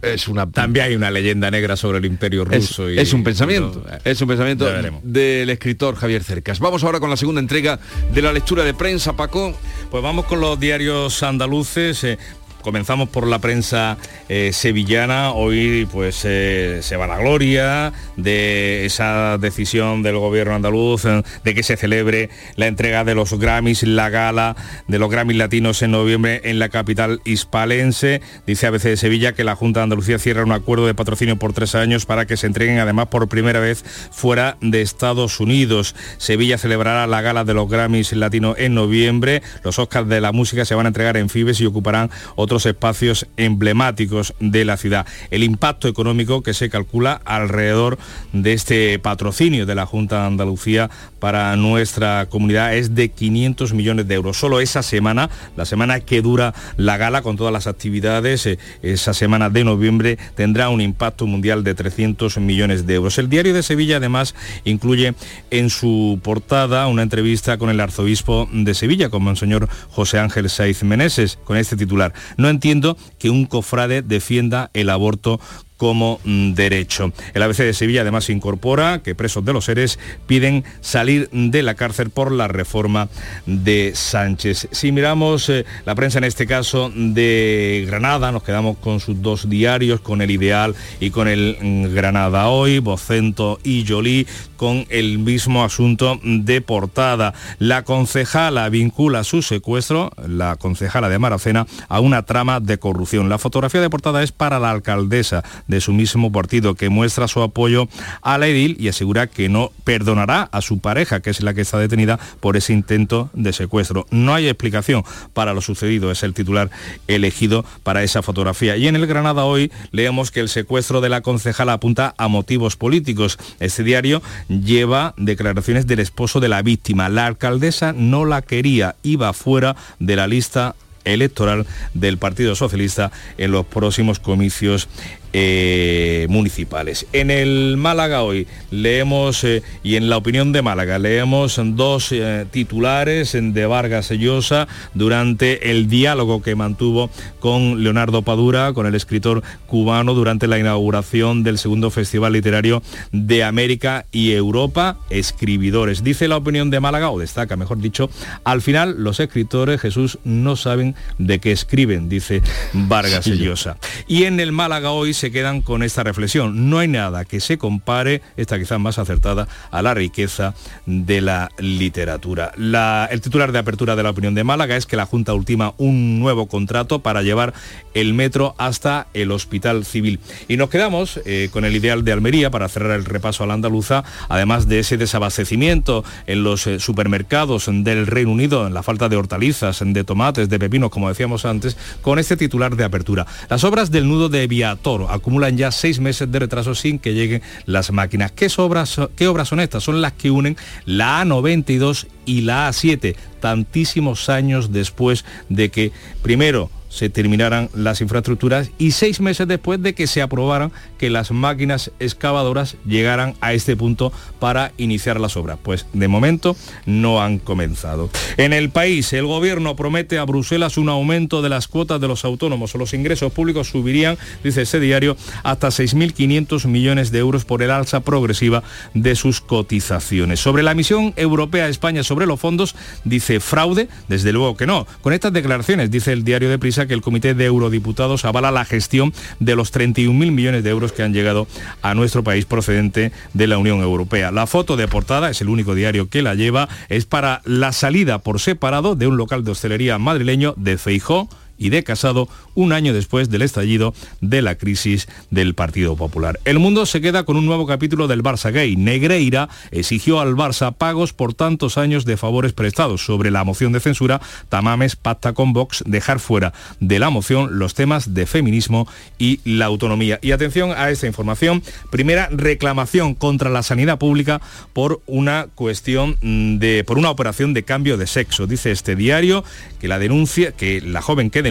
Es una... También hay una leyenda negra sobre el imperio ruso. Es, es un pensamiento, es un pensamiento del escritor Javier Cercas. Vamos ahora con la segunda entrega de la lectura de prensa, Paco. Pues vamos con los diarios andaluces. Eh, Comenzamos por la prensa eh, sevillana. Hoy pues eh, se va la gloria de esa decisión del gobierno andaluz eh, de que se celebre la entrega de los Grammys, la gala de los Grammys latinos en noviembre en la capital hispalense. Dice ABC de Sevilla que la Junta de Andalucía cierra un acuerdo de patrocinio por tres años para que se entreguen además por primera vez fuera de Estados Unidos. Sevilla celebrará la gala de los Grammys latinos en noviembre. Los Oscars de la música se van a entregar en Fibes y ocuparán otro otros espacios emblemáticos de la ciudad. El impacto económico que se calcula alrededor de este patrocinio de la Junta de Andalucía para nuestra comunidad es de 500 millones de euros. Solo esa semana, la semana que dura la gala con todas las actividades, eh, esa semana de noviembre tendrá un impacto mundial de 300 millones de euros. El diario de Sevilla además incluye en su portada una entrevista con el arzobispo de Sevilla, con Monseñor José Ángel Saiz Meneses, con este titular. No entiendo que un cofrade defienda el aborto como mm, derecho. El ABC de Sevilla además incorpora que presos de los seres piden salir de la cárcel por la reforma de Sánchez. Si miramos eh, la prensa en este caso de Granada, nos quedamos con sus dos diarios, con el Ideal y con el mm, Granada Hoy, Bocento y Jolí, con el mismo asunto de portada. La concejala vincula su secuestro, la concejala de Maracena, a una trama de corrupción. La fotografía de portada es para la alcaldesa de su mismo partido, que muestra su apoyo a la edil y asegura que no perdonará a su pareja, que es la que está detenida por ese intento de secuestro. No hay explicación para lo sucedido, es el titular elegido para esa fotografía. Y en el Granada hoy leemos que el secuestro de la concejala apunta a motivos políticos. Este diario lleva declaraciones del esposo de la víctima. La alcaldesa no la quería, iba fuera de la lista electoral del Partido Socialista en los próximos comicios eh, municipales. En el Málaga hoy leemos, eh, y en la opinión de Málaga, leemos dos eh, titulares de Vargas Llosa durante el diálogo que mantuvo con Leonardo Padura, con el escritor cubano, durante la inauguración del segundo Festival Literario de América y Europa, Escribidores. Dice la opinión de Málaga, o destaca, mejor dicho, al final los escritores, Jesús, no saben de qué escriben, dice Vargas Llosa. Y en el Málaga hoy se quedan con esta reflexión. No hay nada que se compare, esta quizás más acertada, a la riqueza de la literatura. el titular de apertura de la opinión de Málaga es que la Junta ultima un nuevo contrato para llevar el metro hasta el Hospital Civil. Y nos quedamos eh, con el ideal de Almería para cerrar el repaso a la andaluza, además de ese desabastecimiento en los eh, supermercados del Reino Unido, en la falta de hortalizas, de tomates, de pepinos, como decíamos antes, con este titular de apertura. Las obras del nudo de Viatoro acumulan ya seis meses de retraso sin que lleguen las máquinas. ¿Qué obras, qué obras son estas? Son las que unen la A92 y la A7, tantísimos años después de que primero se terminaran las infraestructuras y seis meses después de que se aprobaran que las máquinas excavadoras llegaran a este punto para iniciar las obras. Pues de momento no han comenzado. En el país, el gobierno promete a Bruselas un aumento de las cuotas de los autónomos. Los ingresos públicos subirían, dice ese diario, hasta 6.500 millones de euros por el alza progresiva de sus cotizaciones. Sobre la misión europea España sobre los fondos, dice fraude? Desde luego que no. Con estas declaraciones dice el diario de Prisa que el Comité de Eurodiputados avala la gestión de los 31.000 millones de euros que han llegado a nuestro país procedente de la Unión Europea. La foto de portada, es el único diario que la lleva, es para la salida por separado de un local de hostelería madrileño de Feijó y de Casado un año después del estallido de la crisis del Partido Popular. El mundo se queda con un nuevo capítulo del Barça Gay. Negreira exigió al Barça pagos por tantos años de favores prestados. Sobre la moción de censura, Tamames pacta con Vox dejar fuera de la moción los temas de feminismo y la autonomía. Y atención a esta información. Primera reclamación contra la sanidad pública por una cuestión de por una operación de cambio de sexo. Dice este diario que la denuncia que la joven que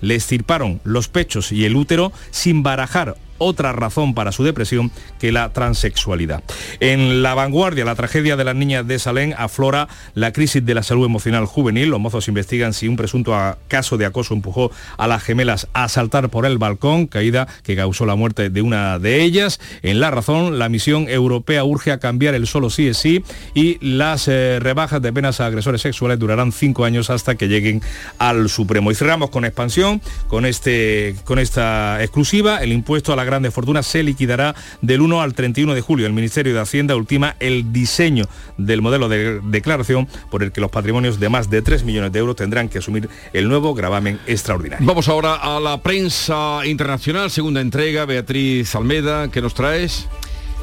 le estirparon los pechos y el útero sin barajar otra razón para su depresión que la transexualidad. En la vanguardia, la tragedia de las niñas de Salén aflora la crisis de la salud emocional juvenil. Los mozos investigan si un presunto caso de acoso empujó a las gemelas a saltar por el balcón, caída que causó la muerte de una de ellas. En la razón, la misión europea urge a cambiar el solo sí es sí y las eh, rebajas de penas a agresores sexuales durarán cinco años hasta que lleguen al Supremo. Y cerramos con expansión, con, este, con esta exclusiva, el impuesto a la grandes fortunas se liquidará del 1 al 31 de julio. El Ministerio de Hacienda ultima el diseño del modelo de declaración por el que los patrimonios de más de 3 millones de euros tendrán que asumir el nuevo gravamen extraordinario. Vamos ahora a la prensa internacional, segunda entrega. Beatriz Almeda, ¿qué nos traes?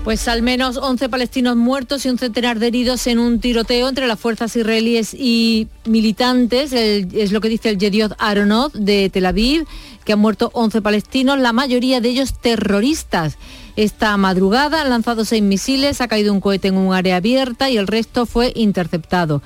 Pues al menos 11 palestinos muertos y un centenar de heridos en un tiroteo entre las fuerzas israelíes y militantes, es lo que dice el Yediot Aronot de Tel Aviv, que han muerto 11 palestinos, la mayoría de ellos terroristas. Esta madrugada han lanzado seis misiles, ha caído un cohete en un área abierta y el resto fue interceptado.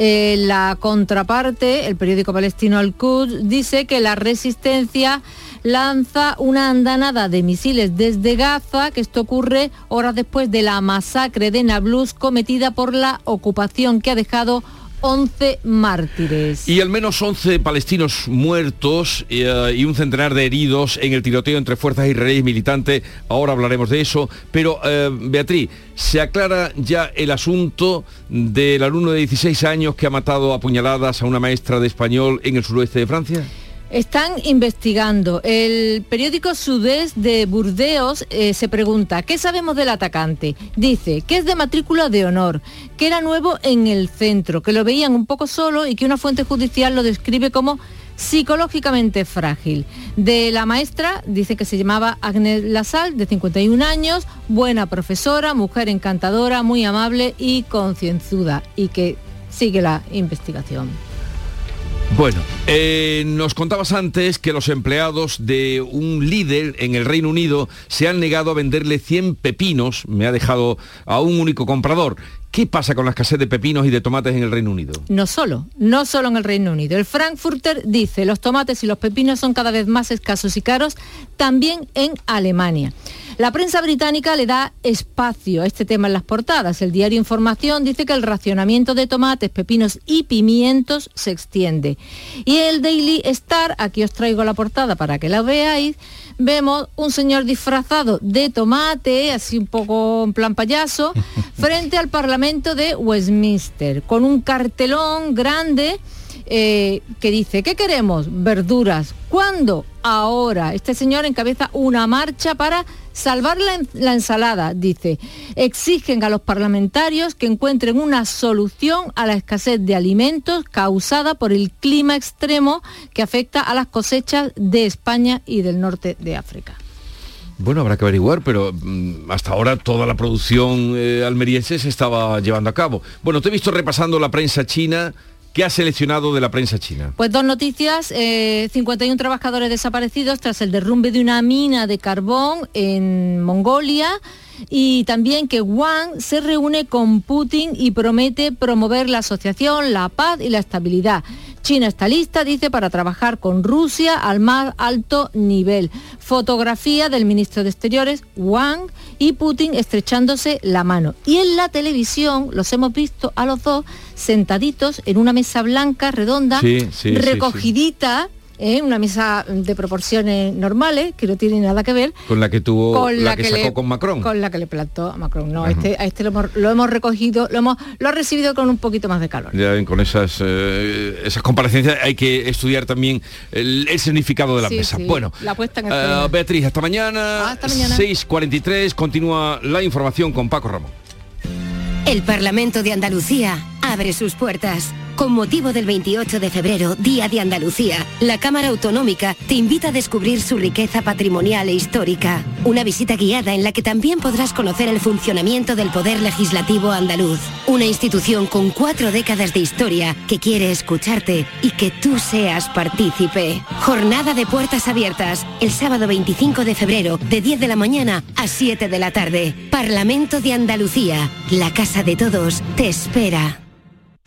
Eh, la contraparte, el periódico palestino Al-Quds, dice que la resistencia lanza una andanada de misiles desde Gaza, que esto ocurre horas después de la masacre de Nablus cometida por la ocupación que ha dejado 11 mártires. Y al menos 11 palestinos muertos eh, y un centenar de heridos en el tiroteo entre fuerzas israelíes militantes. Ahora hablaremos de eso. Pero, eh, Beatriz, ¿se aclara ya el asunto del alumno de 16 años que ha matado a puñaladas a una maestra de español en el suroeste de Francia? Están investigando. El periódico Sudés de Burdeos eh, se pregunta, ¿qué sabemos del atacante? Dice que es de matrícula de honor, que era nuevo en el centro, que lo veían un poco solo y que una fuente judicial lo describe como psicológicamente frágil. De la maestra, dice que se llamaba Agnes Lasal, de 51 años, buena profesora, mujer encantadora, muy amable y concienzuda, y que sigue la investigación. Bueno, eh, nos contabas antes que los empleados de un líder en el Reino Unido se han negado a venderle 100 pepinos, me ha dejado a un único comprador. ¿Qué pasa con la escasez de pepinos y de tomates en el Reino Unido? No solo, no solo en el Reino Unido. El Frankfurter dice, los tomates y los pepinos son cada vez más escasos y caros, también en Alemania. La prensa británica le da espacio a este tema en las portadas. El diario Información dice que el racionamiento de tomates, pepinos y pimientos se extiende. Y el Daily Star, aquí os traigo la portada para que la veáis, vemos un señor disfrazado de tomate, así un poco en plan payaso, frente al Parlamento de Westminster, con un cartelón grande eh, que dice, ¿qué queremos? Verduras. ¿Cuándo? Ahora. Este señor encabeza una marcha para salvar la, ensalada, dice. Exigen a los parlamentarios que encuentren una solución a la escasez de alimentos causada por el clima extremo que afecta a las cosechas de España y del norte de África. Bueno, habrá que averiguar, pero mm, hasta ahora toda la producción eh, almeriense se estaba llevando a cabo. Bueno, te he visto repasando la prensa china ¿Qué ha seleccionado de la prensa china? Pues dos noticias, 51 eh, trabajadores desaparecidos tras el derrumbe de una mina de carbón en Mongolia y también que Wang se reúne con Putin y promete promover la asociación, la paz y la estabilidad. China está lista, dice, para trabajar con Rusia al más alto nivel. Fotografía del ministro de Exteriores, Wang, y Putin estrechándose la mano. Y en la televisión los hemos visto a los dos sentaditos en una mesa blanca, redonda, recogidita ¿eh? una mesa de proporciones normales, que no tiene nada que ver. Con la que tuvo, la, que, sacó le, con Macron. Con la que le plantó a Macron. No, este, a este lo hemos, lo hemos, recogido, lo hemos, lo ha recibido con un poquito más de calor. Ya ven, con esas, eh, esas comparecencias hay que estudiar también el, el significado de la Sí, mesa. sí, Bueno, la puesta en eh. Beatriz, hasta mañana. Ah, hasta mañana. 6.43, continúa la información con Paco Ramón. El Parlamento de Andalucía abre sus puertas. Con motivo del 28 de febrero, Día de Andalucía, la Cámara Autonómica te invita a descubrir su riqueza patrimonial e histórica. Una visita guiada en la que también podrás conocer el funcionamiento del Poder Legislativo andaluz. Una institución con cuatro décadas de historia que quiere escucharte y que tú seas partícipe. Jornada de puertas abiertas, el sábado 25 de febrero, de 10 de la mañana a 7 de la tarde. Parlamento de Andalucía, la casa de todos, te espera.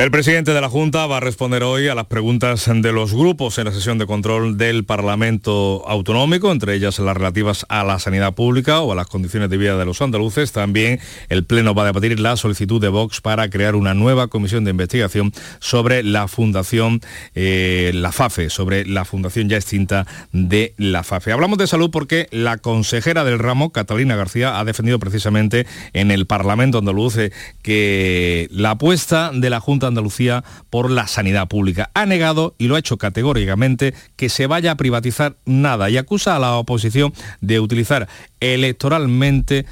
El presidente de la Junta va a responder hoy a las preguntas de los grupos en la sesión de control del Parlamento Autonómico, entre ellas las relativas a la sanidad pública o a las condiciones de vida de los andaluces. También el Pleno va a debatir la solicitud de Vox para crear una nueva comisión de investigación sobre la fundación, eh, la FAFE, sobre la fundación ya extinta de la FAFE. Hablamos de salud porque la consejera del ramo, Catalina García, ha defendido precisamente en el Parlamento andaluz eh, que la apuesta de la Junta Andalucía por la sanidad pública. Ha negado, y lo ha hecho categóricamente, que se vaya a privatizar nada y acusa a la oposición de utilizar electoralmente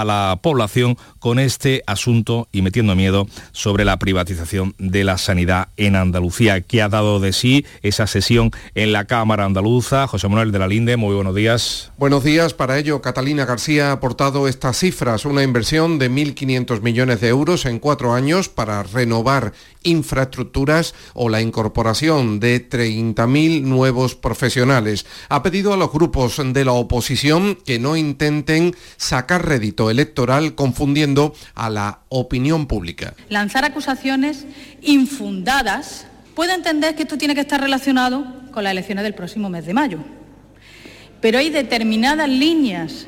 a la población con este asunto y metiendo miedo sobre la privatización de la sanidad en Andalucía, que ha dado de sí esa sesión en la Cámara Andaluza. José Manuel de la Linde, muy buenos días. Buenos días. Para ello, Catalina García ha aportado estas cifras, una inversión de 1.500 millones de euros en cuatro años para renovar infraestructuras o la incorporación de 30.000 nuevos profesionales. Ha pedido a los grupos de la oposición que no intenten sacar rédito electoral confundiendo a la opinión pública. Lanzar acusaciones infundadas puede entender que esto tiene que estar relacionado con las elecciones del próximo mes de mayo. Pero hay determinadas líneas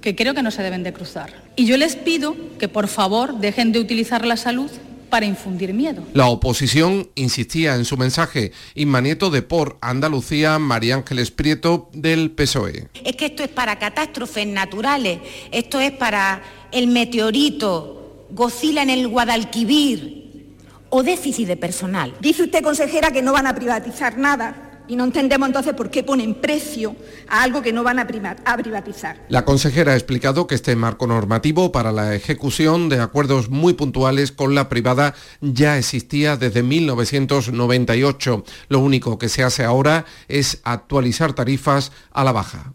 que creo que no se deben de cruzar. Y yo les pido que por favor dejen de utilizar la salud para infundir miedo. La oposición insistía en su mensaje. Inma Nieto de Por Andalucía, María Ángeles Prieto del PSOE. Es que esto es para catástrofes naturales, esto es para el meteorito, Gocila en el Guadalquivir o déficit de personal. Dice usted, consejera, que no van a privatizar nada. Y no entendemos entonces por qué ponen precio a algo que no van a, a privatizar. La consejera ha explicado que este marco normativo para la ejecución de acuerdos muy puntuales con la privada ya existía desde 1998. Lo único que se hace ahora es actualizar tarifas a la baja.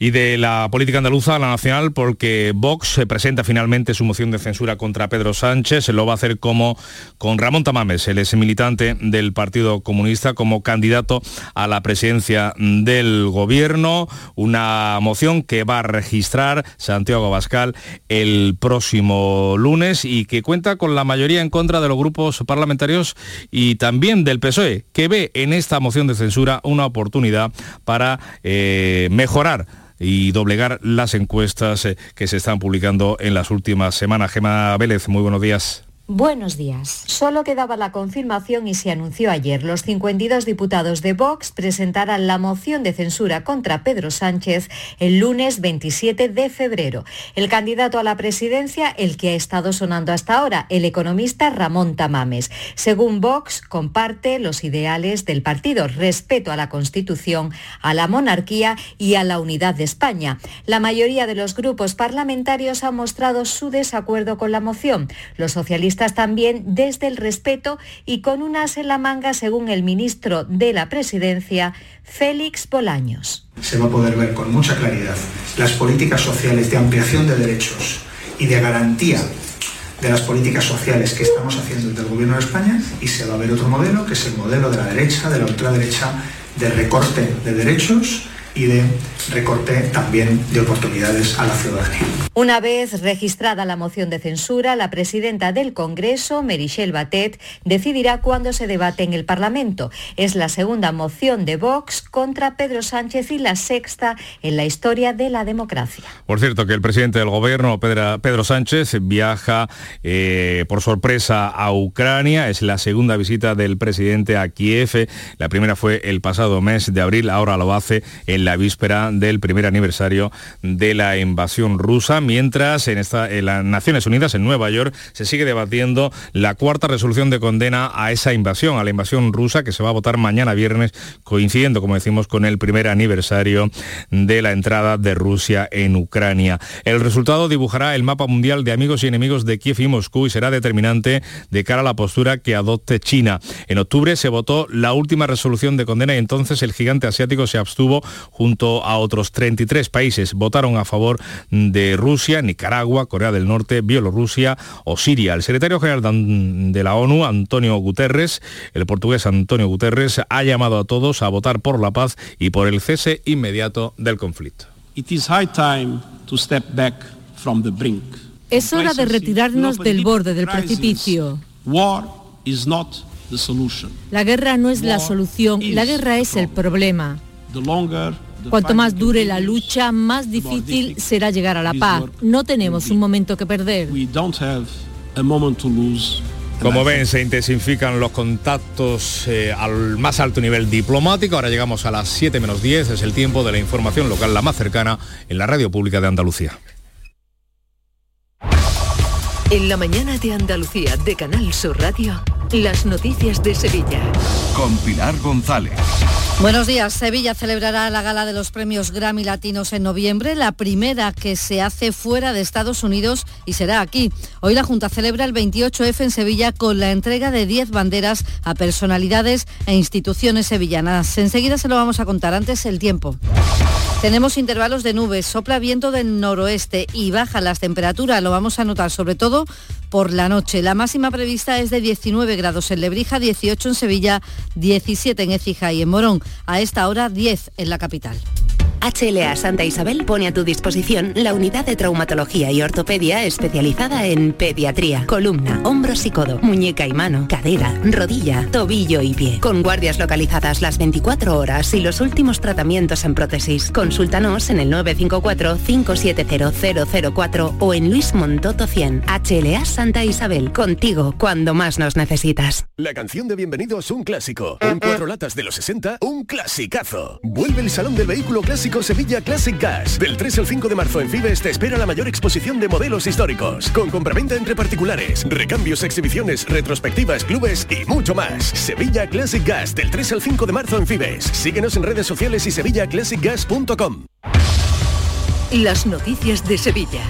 Y de la política andaluza a la nacional, porque Vox se presenta finalmente su moción de censura contra Pedro Sánchez. Lo va a hacer como con Ramón Tamames, el ex militante del Partido Comunista, como candidato a la presidencia del gobierno. Una moción que va a registrar Santiago Abascal el próximo lunes y que cuenta con la mayoría en contra de los grupos parlamentarios y también del PSOE, que ve en esta moción de censura una oportunidad para eh, mejorar y doblegar las encuestas eh, que se están publicando en las últimas semanas. Gema Vélez, muy buenos días. Buenos días. Solo quedaba la confirmación y se anunció ayer. Los 52 diputados de Vox presentarán la moción de censura contra Pedro Sánchez el lunes 27 de febrero. El candidato a la presidencia, el que ha estado sonando hasta ahora, el economista Ramón Tamames. Según Vox, comparte los ideales del partido, respeto a la Constitución, a la monarquía y a la unidad de España. La mayoría de los grupos parlamentarios han mostrado su desacuerdo con la moción. Los socialistas también desde el respeto y con unas en la manga, según el ministro de la Presidencia, Félix Bolaños. Se va a poder ver con mucha claridad las políticas sociales de ampliación de derechos y de garantía de las políticas sociales que estamos haciendo desde el Gobierno de España y se va a ver otro modelo, que es el modelo de la derecha, de la ultraderecha, de recorte de derechos y de recorte también de oportunidades a la ciudadanía. Una vez registrada la moción de censura, la presidenta del Congreso, Merichel Batet, decidirá cuándo se debate en el Parlamento. Es la segunda moción de Vox contra Pedro Sánchez y la sexta en la historia de la democracia. Por cierto, que el presidente del gobierno, Pedro, Sánchez, viaja eh, por sorpresa a Ucrania. Es la segunda visita del presidente a Kiev. La primera fue el pasado mes de abril, ahora lo hace en la víspera del primer aniversario de la invasión rusa, mientras en, esta, en las Naciones Unidas, en Nueva York, se sigue debatiendo la cuarta resolución de condena a esa invasión, a la invasión rusa, que se va a votar mañana viernes, coincidiendo, como decimos, con el primer aniversario de la entrada de Rusia en Ucrania. El resultado dibujará el mapa mundial de amigos y enemigos de Kiev y Moscú y será determinante de cara a la postura que adopte China. En octubre se votó la última resolución de condena y entonces el gigante asiático se abstuvo junto a otros 33 países votaron a favor de Rusia, Nicaragua, Corea del Norte, Bielorrusia o Siria. El secretario general de la ONU, Antonio Guterres, el portugués Antonio Guterres, ha llamado a todos a votar por la paz y por el cese inmediato del conflicto. Es hora de retirarnos del borde del precipicio. La guerra no es la solución, la guerra es el problema. Cuanto más dure la lucha, más difícil será llegar a la paz. No tenemos un momento que perder. Como ven, se intensifican los contactos eh, al más alto nivel diplomático. Ahora llegamos a las 7 menos 10. Es el tiempo de la información local la más cercana en la radio pública de Andalucía. En la mañana de Andalucía de Canal Sur Radio, las noticias de Sevilla. Con Pilar González. Buenos días. Sevilla celebrará la gala de los premios Grammy Latinos en noviembre, la primera que se hace fuera de Estados Unidos y será aquí. Hoy la Junta celebra el 28F en Sevilla con la entrega de 10 banderas a personalidades e instituciones sevillanas. Enseguida se lo vamos a contar. Antes el tiempo. Tenemos intervalos de nubes, sopla viento del noroeste y bajan las temperaturas. Lo vamos a notar sobre todo por la noche. La máxima prevista es de 19 grados en Lebrija, 18 en Sevilla, 17 en Écija y en Morón. A esta hora 10 en la capital. HLA Santa Isabel pone a tu disposición la unidad de traumatología y ortopedia especializada en pediatría, columna, hombros y codo, muñeca y mano, cadera, rodilla, tobillo y pie. Con guardias localizadas las 24 horas y los últimos tratamientos en prótesis. Consúltanos en el 954-570004 o en Luis Montoto 100. HLA Santa Isabel, contigo cuando más nos necesitas. La canción de bienvenido es un clásico. En cuatro latas de los 60, un clasicazo. Vuelve el Salón del Vehículo Clásico Sevilla Classic Gas. Del 3 al 5 de marzo en Fibes te espera la mayor exposición de modelos históricos, con compraventa entre particulares, recambios, exhibiciones, retrospectivas, clubes y mucho más. Sevilla Classic Gas del 3 al 5 de marzo en Fibes. Síguenos en redes sociales y sevillaclassicgas.com. Las noticias de Sevilla.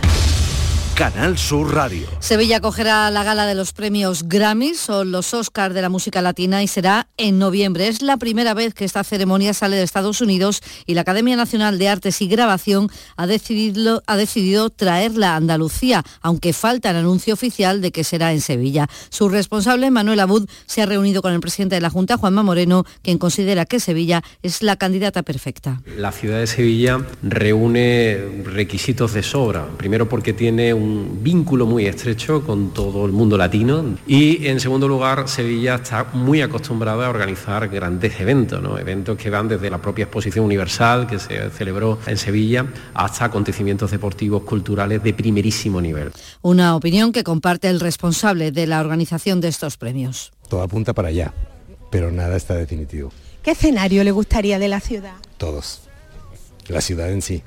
Canal Sur Radio. Sevilla acogerá la gala de los premios Grammys o los Oscars de la música latina y será en noviembre. Es la primera vez que esta ceremonia sale de Estados Unidos y la Academia Nacional de Artes y Grabación ha decidido, ha decidido traerla a Andalucía, aunque falta el anuncio oficial de que será en Sevilla. Su responsable, Manuel Abud, se ha reunido con el presidente de la Junta, Juanma Moreno, quien considera que Sevilla es la candidata perfecta. La ciudad de Sevilla reúne requisitos de sobra. Primero porque tiene un un vínculo muy estrecho con todo el mundo latino y en segundo lugar Sevilla está muy acostumbrada a organizar grandes eventos, ¿no? eventos que van desde la propia exposición universal que se celebró en Sevilla hasta acontecimientos deportivos culturales de primerísimo nivel. Una opinión que comparte el responsable de la organización de estos premios. Todo apunta para allá, pero nada está definitivo. ¿Qué escenario le gustaría de la ciudad? Todos. La ciudad en sí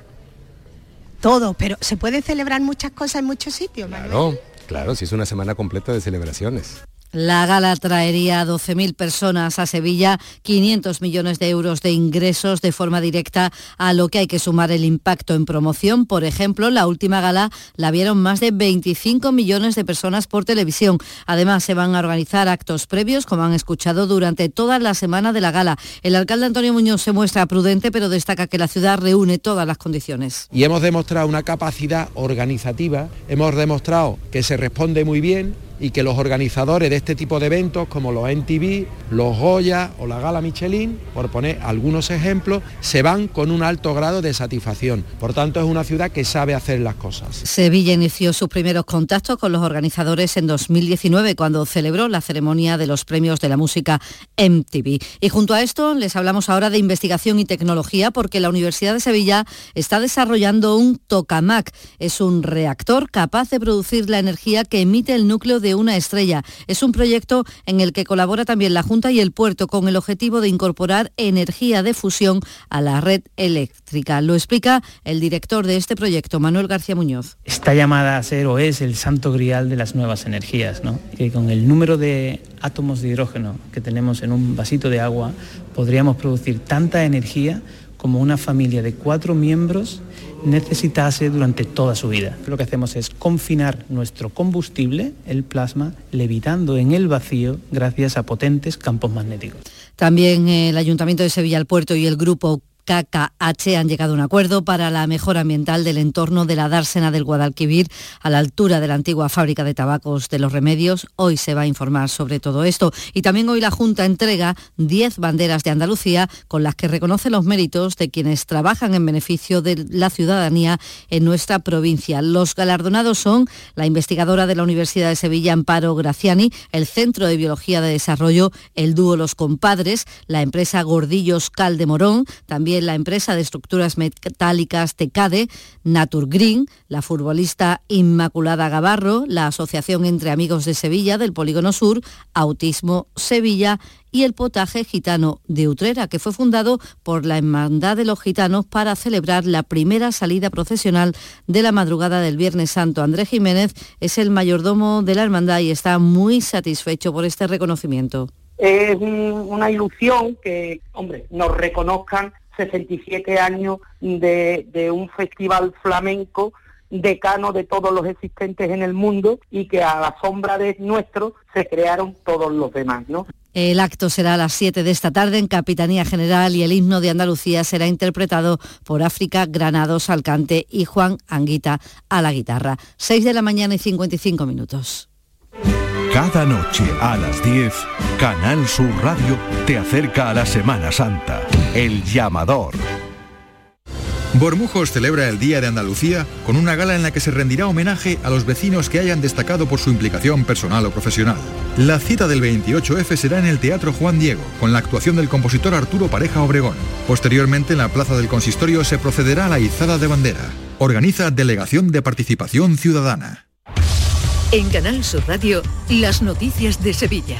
todo, pero se pueden celebrar muchas cosas en muchos sitios. Claro, claro, si es una semana completa de celebraciones. La gala traería a 12.000 personas a Sevilla, 500 millones de euros de ingresos de forma directa, a lo que hay que sumar el impacto en promoción. Por ejemplo, la última gala la vieron más de 25 millones de personas por televisión. Además, se van a organizar actos previos, como han escuchado, durante toda la semana de la gala. El alcalde Antonio Muñoz se muestra prudente, pero destaca que la ciudad reúne todas las condiciones. Y hemos demostrado una capacidad organizativa, hemos demostrado que se responde muy bien y que los organizadores de este tipo de eventos como los NTV, los Goya o la Gala Michelin, por poner algunos ejemplos, se van con un alto grado de satisfacción. Por tanto, es una ciudad que sabe hacer las cosas. Sevilla inició sus primeros contactos con los organizadores en 2019 cuando celebró la ceremonia de los premios de la música MTV. Y junto a esto les hablamos ahora de investigación y tecnología porque la Universidad de Sevilla está desarrollando un tokamak. Es un reactor capaz de producir la energía que emite el núcleo de una estrella. Es un proyecto en el que colabora también la Junta y el puerto con el objetivo de incorporar energía de fusión a la red eléctrica. Lo explica el director de este proyecto, Manuel García Muñoz. Está llamada a ser o es el santo grial de las nuevas energías, ¿no? que con el número de átomos de hidrógeno que tenemos en un vasito de agua podríamos producir tanta energía como una familia de cuatro miembros necesitase durante toda su vida. Lo que hacemos es confinar nuestro combustible, el plasma, levitando en el vacío gracias a potentes campos magnéticos. También el Ayuntamiento de Sevilla, el Puerto y el Grupo KKH han llegado a un acuerdo para la mejora ambiental del entorno de la dársena del Guadalquivir a la altura de la antigua fábrica de tabacos de los remedios. Hoy se va a informar sobre todo esto. Y también hoy la Junta entrega 10 banderas de Andalucía con las que reconoce los méritos de quienes trabajan en beneficio de la ciudadanía en nuestra provincia. Los galardonados son la investigadora de la Universidad de Sevilla, Amparo Graciani, el Centro de Biología de Desarrollo, el dúo Los Compadres, la empresa Gordillos Cal de Morón, también la empresa de estructuras metálicas Tecade, Naturgreen, la futbolista Inmaculada Gavarro, la Asociación Entre Amigos de Sevilla del Polígono Sur, Autismo Sevilla y el Potaje Gitano de Utrera, que fue fundado por la Hermandad de los Gitanos para celebrar la primera salida procesional de la madrugada del Viernes Santo. Andrés Jiménez es el mayordomo de la hermandad y está muy satisfecho por este reconocimiento. Es una ilusión que, hombre, nos reconozcan 67 años de, un festival flamenco decano de todos los existentes en el mundo y que a la sombra de nuestro se crearon todos los demás, ¿no? El acto será a las 7 de esta tarde en Capitanía General y el himno de Andalucía será interpretado por África Granados al cante y Juan Anguita a la guitarra. 6 de la mañana y 55 minutos. Cada noche a las 10, Canal Sur Radio te acerca a la Semana Santa. El llamador. Bormujos celebra el Día de Andalucía con una gala en la que se rendirá homenaje a los vecinos que hayan destacado por su implicación personal o profesional. La cita del 28F será en el Teatro Juan Diego, con la actuación del compositor Arturo Pareja Obregón. Posteriormente, en la Plaza del Consistorio se procederá a la izada de bandera. Organiza Delegación de Participación Ciudadana. En Canal Sur Radio, las noticias de Sevilla.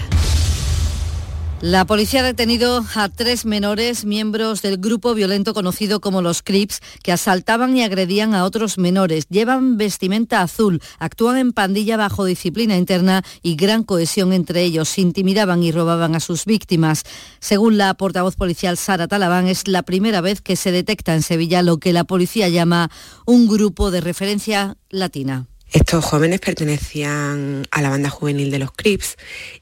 La policía ha detenido a tres menores, miembros del grupo violento conocido como los Crips, que asaltaban y agredían a otros menores. Llevan vestimenta azul, actúan en pandilla bajo disciplina interna y gran cohesión entre ellos. Intimidaban y robaban a sus víctimas. Según la portavoz policial Sara Talabán, es la primera vez que se detecta en Sevilla lo que la policía llama un grupo de referencia latina. Estos jóvenes pertenecían a la banda juvenil de los Crips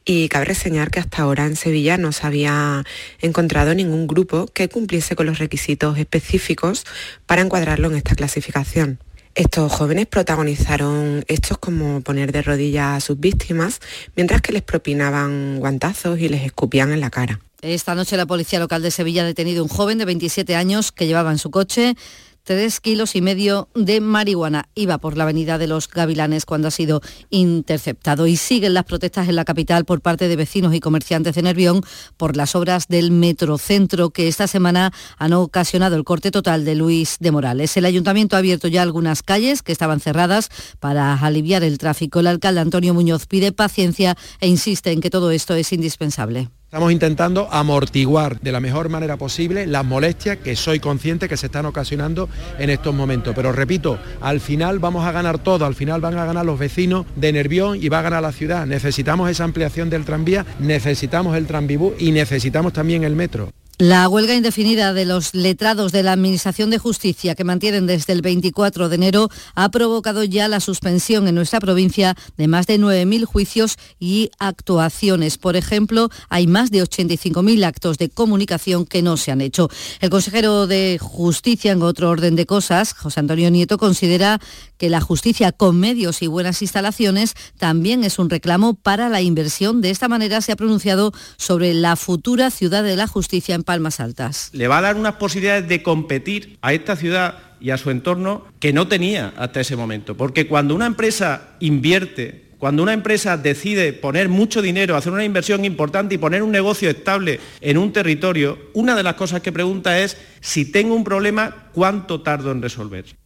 y cabe reseñar que hasta ahora en Sevilla no se había encontrado ningún grupo que cumpliese con los requisitos específicos para encuadrarlo en esta clasificación. Estos jóvenes protagonizaron hechos como poner de rodillas a sus víctimas mientras que les propinaban guantazos y les escupían en la cara. Esta noche la Policía Local de Sevilla ha detenido a un joven de 27 años que llevaba en su coche tres kilos y medio de marihuana. Iba por la avenida de los Gavilanes cuando ha sido interceptado. Y siguen las protestas en la capital por parte de vecinos y comerciantes de Nervión por las obras del Metrocentro que esta semana han ocasionado el corte total de Luis de Morales. El ayuntamiento ha abierto ya algunas calles que estaban cerradas para aliviar el tráfico. El alcalde Antonio Muñoz pide paciencia e insiste en que todo esto es indispensable. Estamos intentando amortiguar de la mejor manera posible las molestias que soy consciente que se están ocasionando en estos momentos. Pero repito, al final vamos a ganar todo, al final van a ganar los vecinos de Nervión y va a ganar la ciudad. Necesitamos esa ampliación del tranvía, necesitamos el tranvibú y necesitamos también el metro. La huelga indefinida de los letrados de la Administración de Justicia que mantienen desde el 24 de enero ha provocado ya la suspensión en nuestra provincia de más de 9.000 juicios y actuaciones. Por ejemplo, hay más de 85.000 actos de comunicación que no se han hecho. El consejero de Justicia, en otro orden de cosas, José Antonio Nieto, considera que la justicia con medios y buenas instalaciones también es un reclamo para la inversión. De esta manera se ha pronunciado sobre la futura ciudad de la justicia en palmas altas. Le va a dar unas posibilidades de competir a esta ciudad y a su entorno que no tenía hasta ese momento. Porque cuando una empresa invierte, cuando una empresa decide poner mucho dinero, hacer una inversión importante y poner un negocio estable en un territorio, una de las cosas que pregunta es, si tengo un problema, ¿cuánto tardo en resolver?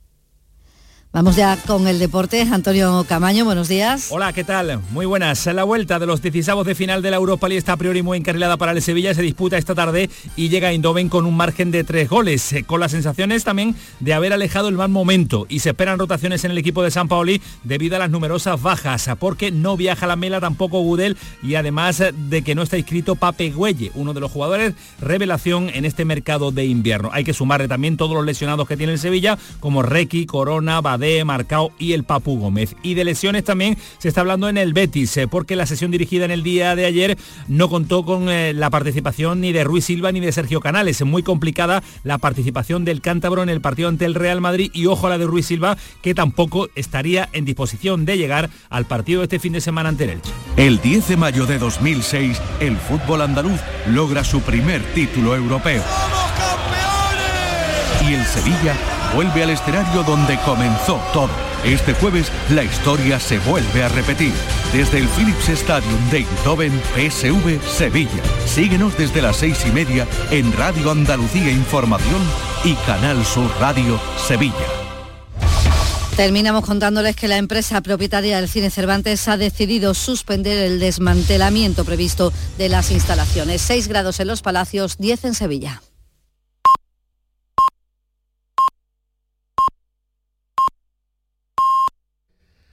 Vamos ya con el deporte. Antonio Camaño, buenos días. Hola, ¿qué tal? Muy buenas. La vuelta de los 16 de final de la Europa League está a priori muy encarrilada para el Sevilla. Se disputa esta tarde y llega a con un margen de tres goles, eh, con las sensaciones también de haber alejado el mal momento. Y se esperan rotaciones en el equipo de San Paoli debido a las numerosas bajas, porque no viaja la mela tampoco Gudel y además de que no está inscrito Pape Güelle, uno de los jugadores revelación en este mercado de invierno. Hay que sumarle también todos los lesionados que tiene el Sevilla, como Requi, Corona, Bade de Marcao y el Papu Gómez. Y de lesiones también se está hablando en el Betis, eh, porque la sesión dirigida en el día de ayer no contó con eh, la participación ni de Ruiz Silva ni de Sergio Canales. Muy complicada la participación del cántabro en el partido ante el Real Madrid y ojo a la de Ruiz Silva, que tampoco estaría en disposición de llegar al partido este fin de semana ante el Elche. El 10 de mayo de 2006, el fútbol andaluz logra su primer título europeo. Y el Sevilla vuelve al escenario donde comenzó todo. Este jueves la historia se vuelve a repetir. Desde el Philips Stadium de Eindhoven, PSV Sevilla. Síguenos desde las seis y media en Radio Andalucía Información y Canal Sur Radio Sevilla. Terminamos contándoles que la empresa propietaria del Cine Cervantes ha decidido suspender el desmantelamiento previsto de las instalaciones. 6 grados en los Palacios, 10 en Sevilla.